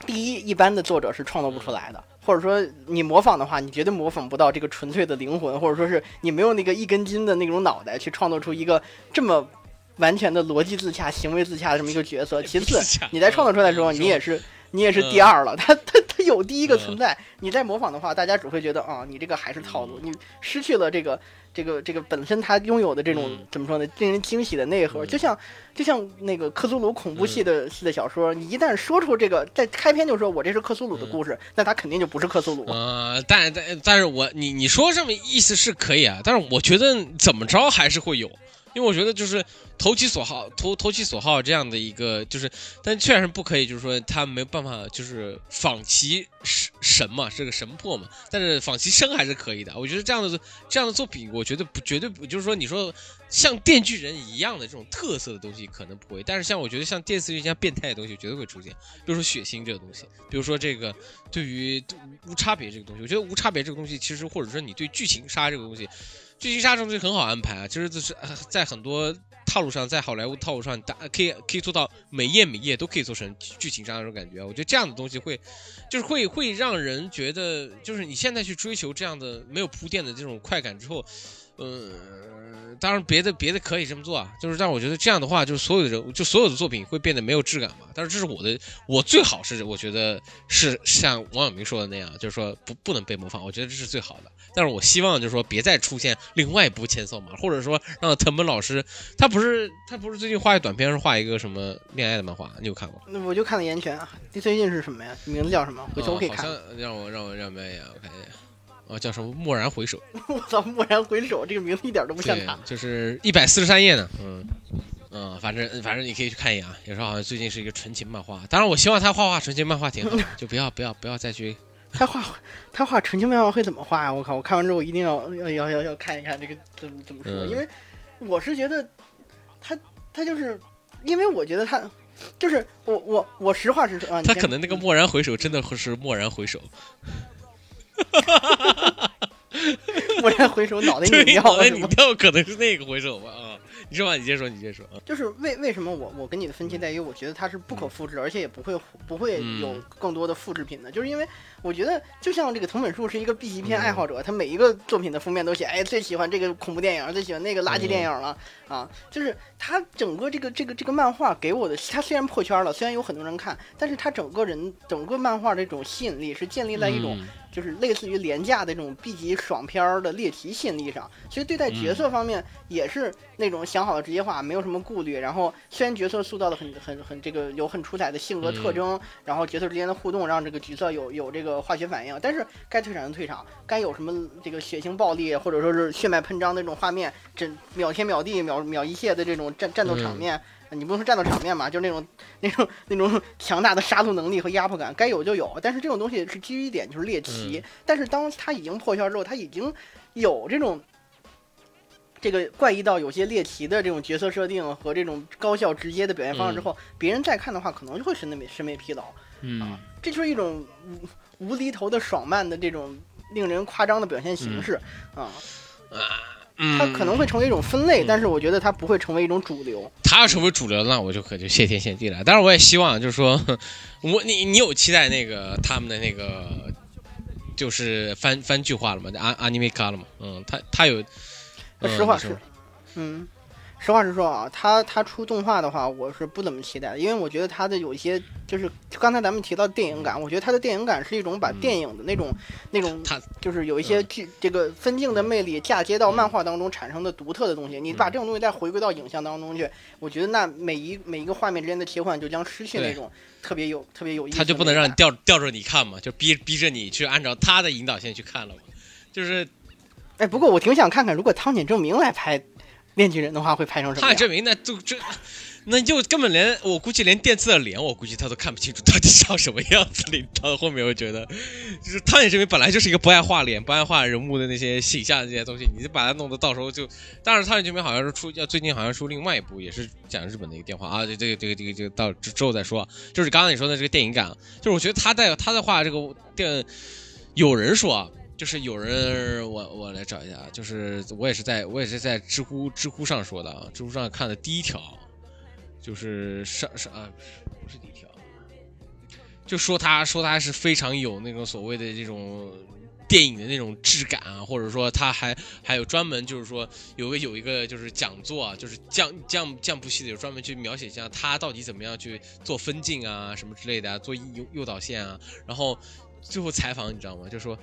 第一，一般的作者是创作不出来的，或者说你模仿的话，你绝对模仿不到这个纯粹的灵魂，或者说是你没有那个一根筋的那种脑袋去创作出一个这么完全的逻辑自洽、行为自洽的这么一个角色。其次，你在创作出来的时候，你也是你也是第二了。他他他有第一个存在，你再模仿的话，大家只会觉得啊，你这个还是套路，你失去了这个。这个这个本身它拥有的这种怎么说呢？令人惊喜的内核，就像就像那个克苏鲁恐怖系的系的小说，你一旦说出这个，在开篇就说我这是克苏鲁的故事，那它肯定就不是克苏鲁。呃，但但但是我你你说这么意思是可以啊，但是我觉得怎么着还是会有。因为我觉得就是投其所好，投投其所好这样的一个就是，但确实不可以，就是说他没有办法，就是仿其神神嘛，是个神魄嘛。但是仿其生还是可以的。我觉得这样的这样的作品，我觉得不绝对不就是说你说像电锯人一样的这种特色的东西可能不会，但是像我觉得像电视剧这样变态的东西绝对会出现。比如说血腥这个东西，比如说这个对于无差别这个东西，我觉得无差别这个东西其实或者说你对剧情杀这个东西。剧情杀这东西很好安排啊，其实就是在很多套路上，在好莱坞套路上，打可以可以做到每页每页都可以做成剧情杀那种感觉。我觉得这样的东西会，就是会会让人觉得，就是你现在去追求这样的没有铺垫的这种快感之后，嗯。当然，别的别的可以这么做啊，就是但我觉得这样的话，就是所有的人，就所有的作品会变得没有质感嘛。但是这是我的，我最好是我觉得是像王晓明说的那样，就是说不不能被模仿，我觉得这是最好的。但是我希望就是说别再出现另外一部千颂嘛，或者说让藤本老师，他不是他不是最近画一短片，是画一个什么恋爱的漫画，你有看过？那我就看了《岩泉》啊，最近是什么呀？名字叫什么？回头我可以看。让我让我让我眼，我看一下。哦，叫什么？蓦然回首。我操，蓦然回首这个名字一点都不像他。就是一百四十三页呢。嗯嗯，反正反正你可以去看一眼啊。有时候好像最近是一个纯情漫画，当然我希望他画画纯情漫画挺好，就不要不要不要再去。他画他画纯情漫画会怎么画呀？我靠！我看完之后一定要要要要要看一看这个怎么怎么说，因为我是觉得他他就是，因为我觉得他就是我我我实话实说啊。他可能那个蓦然回首真的会是蓦然回首。蓦然回首，脑袋 拧掉，脑袋拧掉可能是那个回首吧？啊，你说吧，你先说，你先说。就是为为什么我我跟你的分歧在于，我觉得它是不可复制，而且也不会不会有更多的复制品的，就是因为我觉得就像这个藤本树是一个 B 级片爱好者，他每一个作品的封面都写，哎，最喜欢这个恐怖电影，最喜欢那个垃圾电影了啊！就是他整个这个这个这个漫画给我的，他虽然破圈了，虽然有很多人看，但是他整个人整个漫画这种吸引力是建立在一种。就是类似于廉价的这种 B 级爽片儿的猎奇吸引力上，其实对待角色方面也是那种想好了直接画，没有什么顾虑。然后虽然角色塑造的很很很这个有很出彩的性格特征，然后角色之间的互动让这个角色有有这个化学反应，但是该退场就退场，该有什么这个血腥暴力或者说是血脉喷张那种画面，这秒天秒地秒秒一切的这种战战斗场面。你不能说战斗场面嘛，就是那种那种那种强大的杀戮能力和压迫感，该有就有。但是这种东西是基于一点就是猎奇，但是当他已经破圈之后，他已经有这种这个怪异到有些猎奇的这种角色设定和这种高效直接的表现方式之后，别人再看的话，可能就会审美审美疲劳。嗯，这就是一种无无厘头的爽漫的这种令人夸张的表现形式啊。嗯，它可能会成为一种分类，但是我觉得它不会成为一种主流。它要成为主流，那我就可就谢天谢地了。但是我也希望，就是说 我你你有期待那个他们的那个就是翻翻剧化了吗？阿阿尼梅卡了吗？嗯，他他有，嗯实话你说是，嗯，实话实说啊，他他出动画的话，我是不怎么期待的，因为我觉得他的有一些就是刚才咱们提到电影感，我觉得他的电影感是一种把电影的那种、那种他就是有一些剧、这个分镜的魅力嫁接到漫画当中产生的独特的东西，你把这种东西再回归到影像当中去，我觉得那每一每一个画面之间的切换就将失去那种特别有特别有意思他。就不能让你吊吊着你看嘛，就逼逼着你去按照他的引导线去看了嘛。就是哎，不过我挺想看看，如果汤浅证明来拍《面具人》的话，会拍成什么样？他证明那就这，那就根本连我估计连电次的脸，我估计他都看不清楚到底长什么样子。到后面我觉得，就是他也证明本来就是一个不爱画脸、不爱画人物的那些形象这些东西，你就把它弄得到时候就，但是他也证明好像是出要最近好像出另外一部也是讲日本的一个电话啊，这这个这个这个这个到之之后再说。就是刚刚你说的这个电影感，就是我觉得他在他在画这个电，有人说啊。就是有人，我我来找一下，就是我也是在我也是在知乎知乎上说的啊，知乎上看的第一条，就是上上啊，不是第一条，就说他说他是非常有那种所谓的这种电影的那种质感啊，或者说他还还有专门就是说有个有一个就是讲座啊，就是降降降部戏的有专门去描写一下他到底怎么样去做分镜啊什么之类的啊，做诱诱导线啊，然后最后采访你知道吗？就说。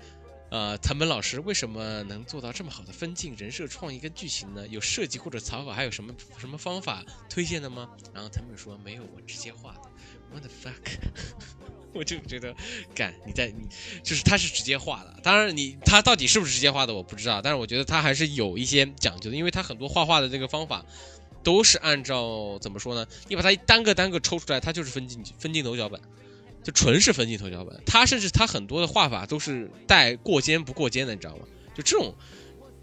呃，藤本老师为什么能做到这么好的分镜、人设创意跟剧情呢？有设计或者草稿，还有什么什么方法推荐的吗？然后藤本说没有，我直接画的。What the fuck？我就觉得，干你在你就是他是直接画的，当然你他到底是不是直接画的我不知道，但是我觉得他还是有一些讲究的，因为他很多画画的这个方法都是按照怎么说呢？你把它单个单个抽出来，它就是分镜分镜头脚本。就纯是分镜头脚本，他甚至他很多的画法都是带过肩不过肩的，你知道吗？就这种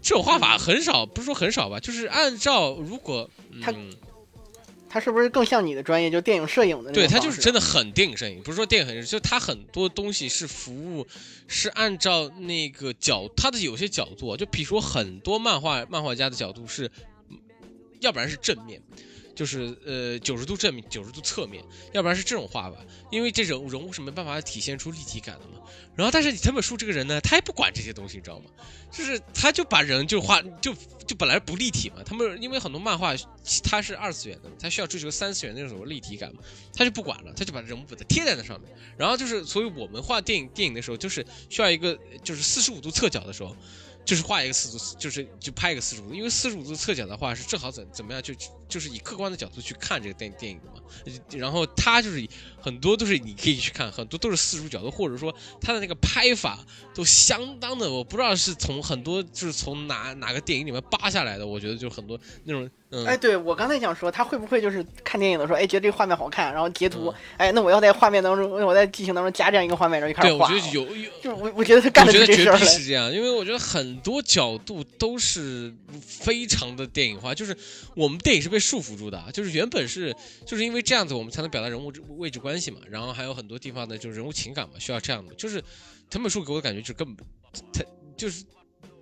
这种画法很少，不是说很少吧，就是按照如果他嗯，他是不是更像你的专业，就电影摄影的那种对他就是真的很电影摄影，不是说电影很，就他很多东西是服务是按照那个角，他的有些角度啊，就比如说很多漫画漫画家的角度是，要不然是正面。就是呃九十度正面，九十度侧面，要不然是这种画法，因为这人物人物是没办法体现出立体感的嘛。然后，但是藤本树这个人呢，他也不管这些东西，你知道吗？就是他就把人就画就就本来不立体嘛，他们因为很多漫画它是二次元的，它需要追求三次元那种立体感嘛，他就不管了，他就把人物把它贴在那上面。然后就是，所以我们画电影电影的时候，就是需要一个就是四十五度侧角的时候。就是画一个四度，就是就拍一个四十五度，因为四十五度侧角的话是正好怎怎么样，就就是以客观的角度去看这个电电影的嘛。然后他就是很多都是你可以去看，很多都是四十度角度，或者说他的那个拍法都相当的，我不知道是从很多就是从哪哪个电影里面扒下来的，我觉得就很多那种嗯。哎，对我刚才想说，他会不会就是看电影的时候，哎，觉得这个画面好看，然后截图，嗯哎，那我要在画面当中，我在剧情当中加这样一个画面，然后就开对，始画。我觉得有有 就是我我觉得他干的绝逼是这事儿。是这样，因为我觉得很多角度都是非常的电影化，就是我们电影是被束缚住的，就是原本是就是因为这样子我们才能表达人物位置关系嘛，然后还有很多地方的就是人物情感嘛，需要这样的，就是藤本树给我的感觉就是根本他就是。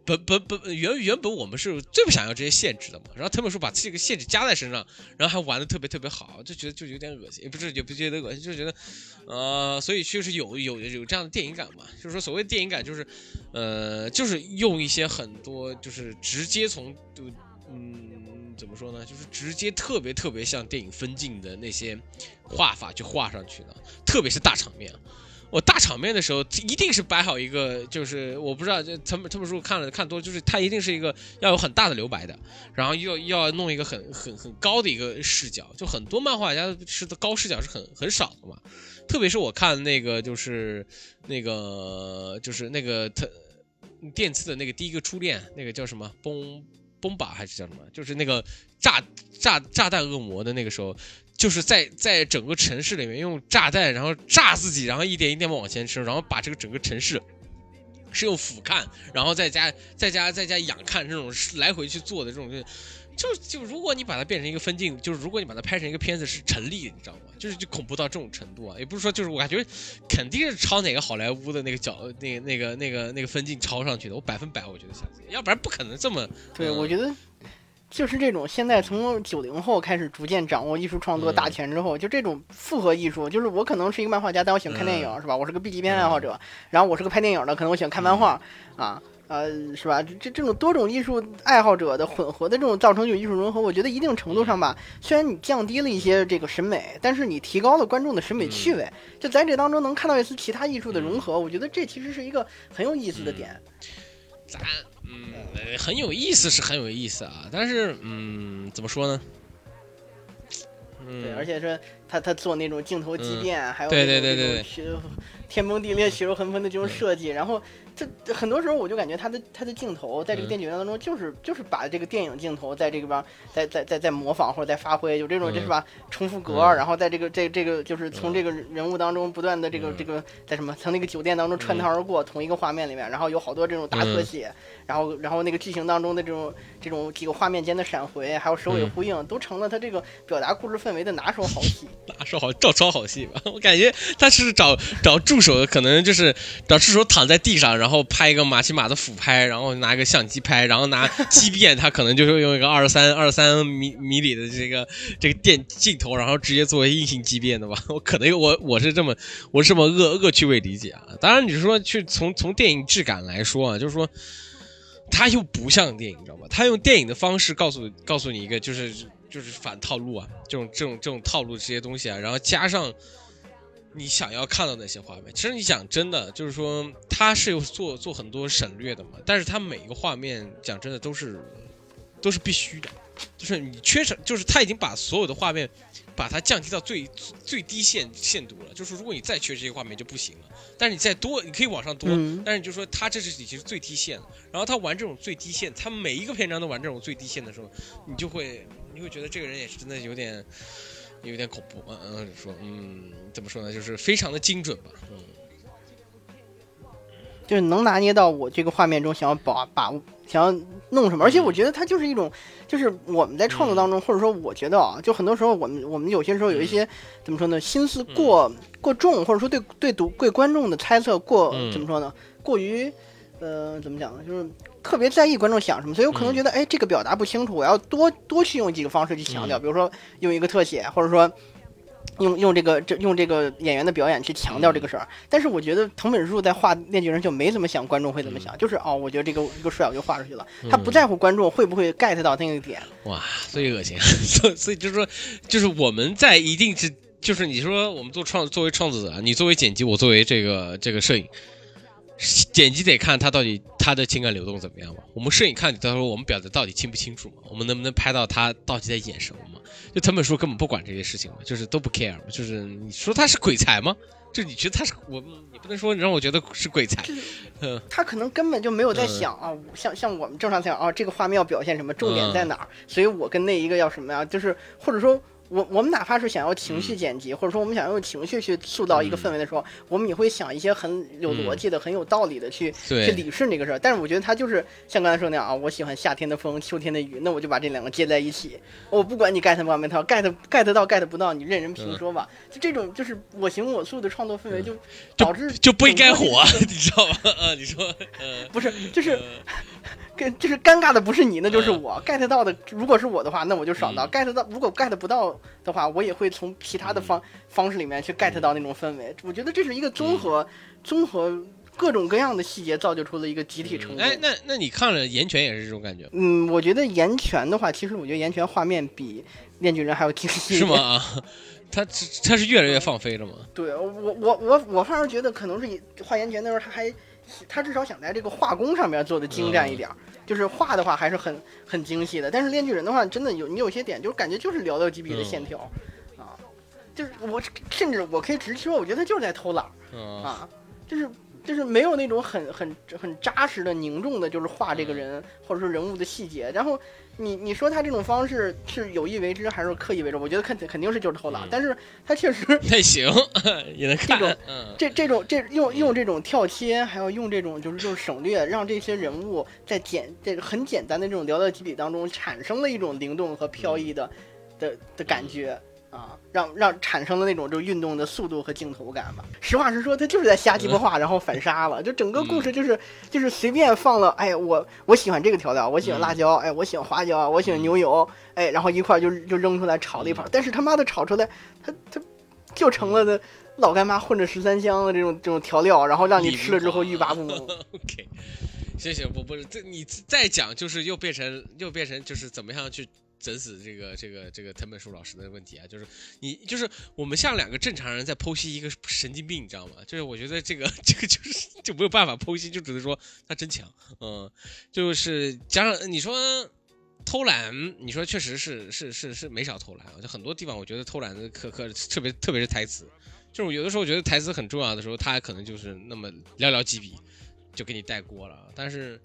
本本本原原本我们是最不想要这些限制的嘛，然后他们说把这个限制加在身上，然后还玩的特别特别好，就觉得就有点恶心，也不是也不觉得恶心，就觉得，呃，所以确实有有有这样的电影感嘛，就是说所谓电影感就是，呃，就是用一些很多就是直接从就嗯怎么说呢，就是直接特别特别像电影分镜的那些画法去画上去的，特别是大场面。我大场面的时候，一定是摆好一个，就是我不知道，这他们他们说看了看多，就是它一定是一个要有很大的留白的，然后又要弄一个很很很高的一个视角，就很多漫画家是的高视角是很很少的嘛，特别是我看那个就是那个就是那个他电次的那个第一个初恋，那个叫什么崩崩吧还是叫什么，就是那个炸炸炸弹恶魔的那个时候。就是在在整个城市里面用炸弹，然后炸自己，然后一点一点往前冲，然后把这个整个城市是用俯瞰，然后再加再加再加仰看这种来回去做的这种，就就如果你把它变成一个分镜，就是如果你把它拍成一个片子是成立的，你知道吗？就是就恐怖到这种程度啊，也不是说就是我感觉肯定是抄哪个好莱坞的那个角那那个那个那个分镜抄上去的，我百分百我觉得相信，要不然不可能这么对，嗯我觉得就是这种现在从九零后开始逐渐掌握艺术创作嗯大权之后，就这种复合艺术，就是我可能是一个漫画家，但我喜欢看电影，嗯是吧？我是个 B 级片爱好者，然后我是个拍电影的，可能我喜欢看漫画啊。呃，是吧？这这种多种艺术爱好者的混合的这种造成有艺术融合，我觉得一定程度上吧，虽然你降低了一些这个审美，但是你提高了观众的审美趣味，就在这当中能看到一丝其他艺术的融合，我觉得这其实是一个很有意思的点。咱很有意思是很有意思啊，但是嗯怎么说呢？嗯，对，而且说他他做那种镜头畸变，还有对对对对天崩地裂、血肉横喷的这种设计，然后这很多时候我就感觉他的他的镜头在这个嗯电影当中，就是、就是把这个电影镜头在这个边在在在在模仿或者在发挥，有这种嗯。就是吧重复格，嗯。然后在这个这这个就是从这个人物当中不断的这个、嗯。这个在什么从那个酒店当中穿堂而过，同一个画面里面，然后有好多这种大特嗯。写，然后然后那个剧情当中的这种这种几个画面间的闪回，还有首尾嗯。呼应，都成了他这个表达故事氛围的拿手好戏。拿手好照抄好戏吧？我感觉他是找找助手，可能就是找助手躺在地上，然后拍一个马奇马的俯拍，然后拿一个相机拍，然后拿 畸变，他可能就是用一个二三二三米米里的这个这个电镜头，然后直接作为硬性畸变的吧？我可能我我是这么我是这么恶恶趣味理解啊。当然你说去从从电影质感来说啊，就是说。他又不像电影，你知道吗？他用电影的方式告诉告诉你一个，就是就是反套路啊，这种这种这种套路这些东西啊，然后加上你想要看到那些画面。其实你讲真的，就是说他是有做做很多省略的嘛，但是他每一个画面讲真的都是都是必须的，就是你缺少，就是他已经把所有的画面把它降低到最最低限限度了，就是如果你再缺这些画面就不行了，但是你再多，你可以往上多，嗯。但是你就说他这是已经是最低限了，然后他玩这种最低限，他每一个篇章都玩这种最低限的时候，你就会你会觉得这个人也是真的有点有点恐怖，嗯嗯，说嗯怎么说呢，就是非常的精准吧，嗯。就是能拿捏到我这个画面中想要把把握想要弄什么，而且我觉得它就是一种，就是我们在创作当中，或者说我觉得啊，就很多时候我们我们有些时候有一些、怎么说呢，心思过、过重，或者说对对读对观众的猜测过、嗯。怎么说呢，过于呃怎么讲呢，就是特别在意观众想什么，所以我可能嗯。觉得，哎，这个表达不清楚，我要多多去用几个方式去强调，嗯。比如说用一个特写，或者说。用用这个这用这个演员的表演去强调这个事儿，但是我觉得藤本树在画《面具人》就没怎么想观众会怎么想，就是哦，我觉得这个这个帅我就画出去了，他不在乎观众会不会 get 到那个点。哇，最恶心，所所以就是说，就是我们在一定是，就是你说我们做创作为创作者啊，你作为剪辑，我作为这个这个摄影，剪辑得看他到底他的情感流动怎么样嘛。我们摄影看到时候我们表达到底清不清楚嘛，我们能不能拍到他到底在演什么嘛？就藤本树根本不管这些事情嘛，就是都不 care 嘛，就是你说他是鬼才吗？就你觉得他是我，你不能说让我觉得是鬼才，嗯他可能根本就没有在嗯想啊，像像我们正常想啊，这个画面要表现什么，重点嗯在哪儿，所以我跟那一个要什么呀？就是或者说。我我们哪怕是想要情嗯绪剪辑，或者说我们想要用情绪去塑造一个氛围的时候，我们也会想一些很有逻辑的、很有道理的去去，理顺这个事儿。但是我觉得他就是像刚才说那样啊，我喜欢夏天的风，秋天的雨，那我就把这两个接在一起。我不管你 get 不 get 到，get get 到 get 不到，你任人嗯评说吧。就这种就是我行我素的创作氛围，就就导致就不应该火，这个 你知道吗？啊，你说，呃，不是，就是呃跟就是尴尬的不是你，那就是嗯我。get 到的，如果是我的话，那我就爽到嗯；get 到，如果 get 不到的话，我也会从其他的方方式里面去 get 到那种氛围。我觉得这是一个综合综合各种各样的细节造就出了一个集体成功。哎，那那你看了《岩泉》也是这种感觉嗯，我觉得岩泉的话，其实我觉得岩泉画面比面具人还要精细。是吗？？啊，他他是越来越放飞了吗？对我我我我反而觉得可能是以画岩泉那时候，他还他至少想在这个画工上面做的精湛一点儿，就是画的话还是很很精细的。但是炼巨人的话，真的有你有些点，就是感觉就是寥寥几笔的线条、啊，就是我甚至我可以直说，我觉得他就是在偷懒啊，就是就是没有那种很很很扎实的凝重的，就是画这个人或者说人物的细节。然后你你说他这种方式是有意为之还是刻意为之？我觉得肯肯定是就是偷懒，嗯。但是他确实 那行也能看这种，嗯，这这种这用用这种跳切，还有用这种就是就是省略，让这些人物在简这个很简单的这种寥寥几笔当中产生了一种灵动和飘逸的的的感觉啊，让让产生了那种就运动的速度和镜头感吧。实话实说，他就是在瞎鸡巴画，然后反杀了。就整个故事就是就是随便放了，哎，我我喜欢这个调料，我喜欢辣椒，哎，我喜欢花椒，我喜欢牛油，哎，然后一块儿就就扔出来炒了一盘，但是他妈的炒出来，他他就成了的。老干妈混着十三香的这种这种调料，然后让你吃了之后欲罢不能。OK，行行，不不是这你再讲就是又变成又变成就是怎么样去整死这个这个这个藤本树老师的问题啊？就是你就是我们像两个正常人在剖析一个神经病，你知道吗？就是我觉得这个 这个就是就没有办法剖析，就只能说他真强，嗯，就是加上你说。偷懒，你说确实是是是是没少偷懒啊，就很多地方我觉得偷懒的可可特别特别是台词，就是有的时候我觉得台词很重要的时候，他可能就是那么寥寥几笔就给你带过了。但是，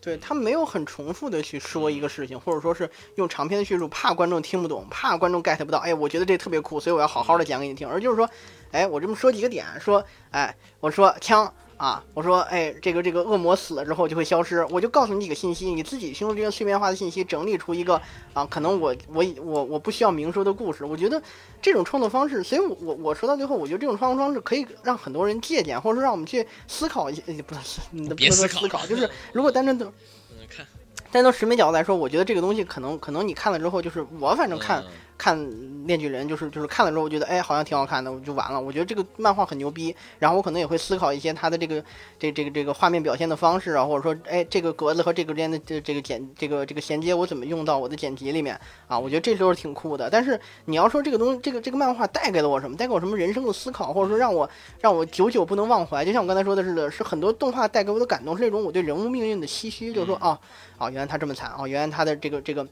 对他没有很重复的去说一个事情，或者说是用长篇的叙述，怕观众听不懂，怕观众 get 不到。哎，我觉得这特别酷，所以我要好好的讲给你听。而就是说，哎，我这么说几个点，说，哎，我说枪啊，我说，哎，这个这个恶魔死了之后就会消失，我就告诉你几个信息，你自己用这些碎片化的信息整理出一个啊，可能我我我我不需要明说的故事。我觉得这种创作方式，所以我我我说到最后，我觉得这种创作方式可以让很多人借鉴，或者说让我们去思考一些，呃不是，不别思考能说思考，就是如果单纯的。嗯，看，但从审美角度来说，我觉得这个东西可能可能你看了之后，就是我反正看、嗯看《链锯人》，就是就是看了之后，我觉得哎好像挺好看的，我就完了。我觉得这个漫画很牛逼，然后我可能也会思考一些它的这个这这个这个画面表现的方式啊，或者说哎这个格子和这个之间的这这个剪这个这个衔接我怎么用到我的剪辑里面啊？我觉得这时候挺酷的。但是你要说这个东西，这个这个漫画带给了我什么？带给我什么人生的思考，或者说让我让我久久不能忘怀？就像我刚才说的似的，是很多动画带给我的感动，是那种我对人物命运的唏嘘，就是说啊。啊，原来他这么惨啊！原来他的这个这个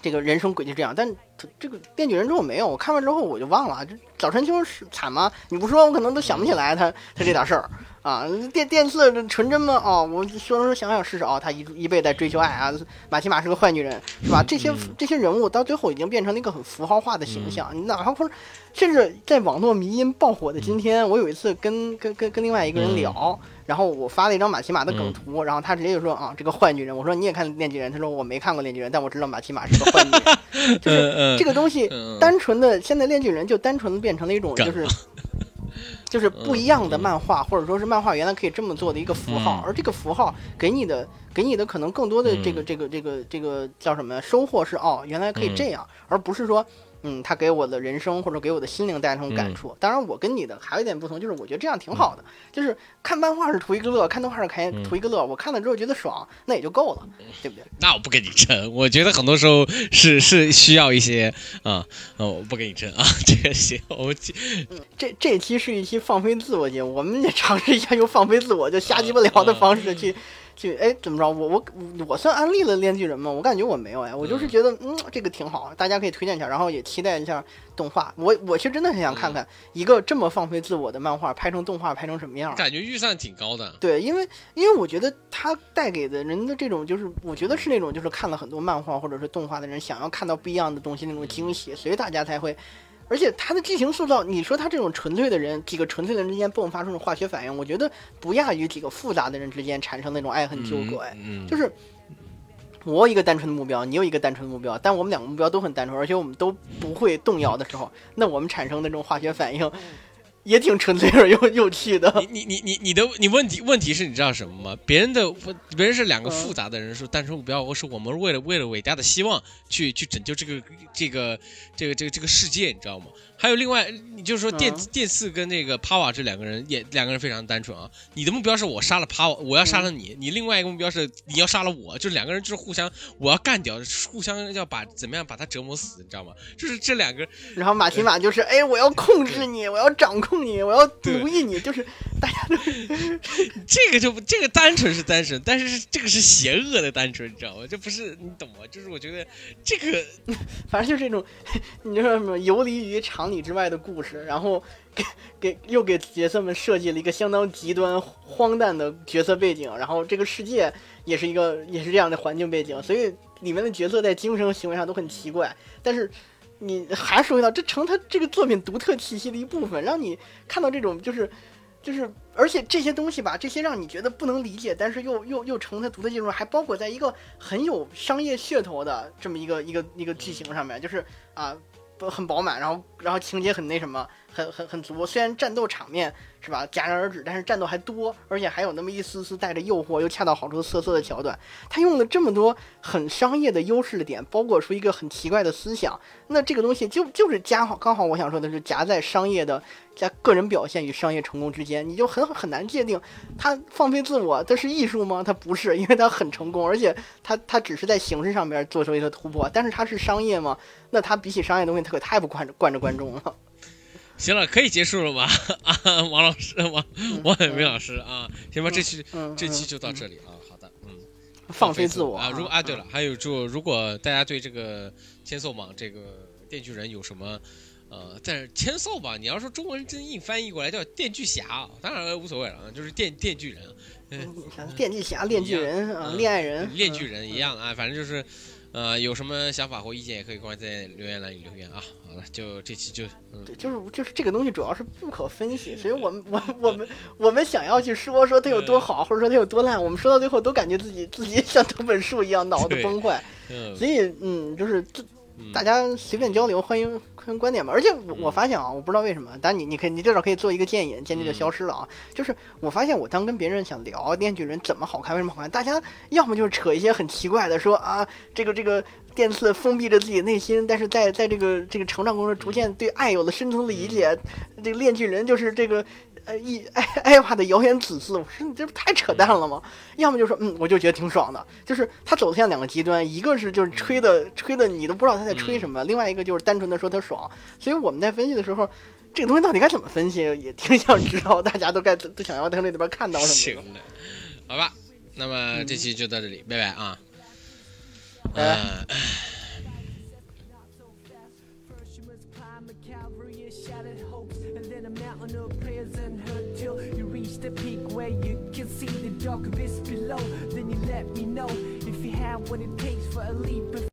这个人生轨迹这样，但这个《变巨人》之后没有，我看完之后我就忘了。这早春秋是惨吗？你不说，我可能都想不起来他他这点事儿啊。电电次这纯真吗？哦，我说说想想试试哦，他一一辈子在追求爱啊。马奇马是个坏女人，是吧？这些这些人物到最后已经变成了一个很符号化的形象。你哪怕或者甚至在网络迷因爆火的今天，我有一次跟跟跟跟另外一个人聊。然后我发了一张马奇马的梗图，然后他直接就说啊，这个坏女人。我说你也看《链锯人》，他说我没看过《链锯人》，但我知道马奇马是个坏女人。就是这个东西单纯的，现在《链锯人》就单纯的变成了一种就是就是不一样的漫画，或者说是漫画原来可以这么做的一个符号，而这个符号给你的给你的可能更多的这个这个这个这个叫什么收获是哦，原来可以这样，而不是说。嗯，他给我的人生或者给我的心灵带来那种感触？当然，我跟你的还有一点不同，就是我觉得这样挺好的。就是看漫画是图一个乐，看动画是看图一个乐。我看了之后觉得爽，那也就够了，对不对？那我不跟你争，我觉得很多时候是是需要一些啊，哦，我不跟你争啊，这个行，我嗯，这这期是一期放飞自我节目，我们也尝试一下用放飞自我就瞎鸡巴聊的方式去。去哎，怎么着？我我我算安利了《链锯人》吗？我感觉我没有哎，我就是觉得嗯，这个挺好，大家可以推荐一下，然后也期待一下动画。我我其实真的很想看看一个这么放飞自我的漫画拍成动画拍成什么样。感觉预算挺高的。对，因为因为我觉得它带给的人的这种，就是我觉得是那种就是看了很多漫画或者是动画的人想要看到不一样的东西那种惊喜，所以大家才会。而且他的剧情塑造，你说他这种纯粹的人，几个纯粹的人之间迸发出的化学反应，我觉得不亚于几个复杂的人之间产生那种爱恨纠葛。哎，嗯，就是我有一个单纯的目标，你有一个单纯的目标，但我们两个目标都很单纯，而且我们都不会动摇的时候，那我们产生的这种化学反应。也挺纯粹而又 有趣的。你你你你你的你问题问题是你知道什么吗？别人的问别人是两个复杂的人，说单纯目标，我说我们为了为了伟大的希望去去拯救这个这个这个这个这个世界，你知道吗？还有另外，你就是说电、嗯电四跟那个帕瓦这两个人也两个人非常单纯啊。你的目标是我杀了帕瓦，我要杀了你；你另外一个目标是你要杀了我，就两个人就是互相我要干掉，互相要把怎么样把他折磨死，你知道吗？就是这两个然后马提马就是，哎，我要控制你，我要掌控你，我要奴役你，就是大家都 这个就不这个单纯是单纯，但是是这个是邪恶的单纯，你知道吗？这不是你懂吗？就是我觉得这个 反正就是这种，你知道什么游离于常理之外的故事，然后给给又给角色们设计了一个相当极端荒诞的角色背景，然后这个世界也是一个也是这样的环境背景，所以里面的角色在精神和行为上都很奇怪，但是。你还说到这成他这个作品独特气息的一部分，让你看到这种就是，就是，而且这些东西吧，这些让你觉得不能理解，但是又又又成它独特技术，还包裹在一个很有商业噱头的这么一个一个一个剧情上面，就是啊，很饱满，然后然后情节很那什么，很很很足。虽然战斗场面是吧戛然而止，但是战斗还多，而且还有那么一丝丝带着诱惑又恰到好处的色色的桥段。他用了这么多很商业的优势的点，包裹出一个很奇怪的思想。那这个东西就就是夹好，刚好我想说的是夹在商业的加个人表现与商业成功之间，你就很很难界定他放飞自我，他是艺术吗？他不是，因为他很成功，而且他他只是在形式上面做出一个突破，但是他是商业吗？那他比起商业东西，他可太不惯着惯着观众了。行了，可以结束了吧？啊，王老师，王王海明老师啊，行吧，这期嗯，这期嗯就到这里啊。好的，嗯。放飞自我啊！如果啊，对了，还有就如果大家对这个千兽网这个电锯人有什么呃，但是千兽吧，你要说中文真硬翻译过来叫电锯侠，当然无所谓了，啊，就是电电锯人，嗯电锯侠、电锯人啊、嗯恋爱人、恋锯人一样啊，反正就是。呃，有什么想法或意见也可以关在留言栏里留言啊。好了，就这期就嗯，对，就是就是这个东西主要是不可分析，所以我们我我们我们想要去说说它有多好，或者说它有多烂，我们说到最后都感觉自己自己像藤本树一样脑子崩坏。嗯所以嗯，就是这嗯大家随便交流，欢迎观点吧。而且我我嗯发现啊，我不知道为什么，但你你可以你至少可以做一个建议，建议就嗯消失了啊。就是我发现我当跟别人想聊《电锯人》怎么好看，为什么好看，大家要么就是扯一些很奇怪的，说啊这个这个电刺封闭着自己内心，但是在在这个这个成长过程中逐渐对爱有了深层的理解。这个炼巨人就是这个。呃，一艾艾娃的谣言子嗣，我说你这不太扯淡了吗？要么就说，嗯，我就觉得挺爽的，就是他走向两个极端，一个是就是吹的吹的你都不知道他在吹什么，另外一个就是单纯的说他爽。所以我们在分析的时候，这个东西到底该怎么分析，也挺想知道大家都该都想要在那里边看到什么行。的，好吧，那么这期就到这里，拜拜啊。拜拜呃 dark abyss below. Then you let me know if you have what it takes for a leap of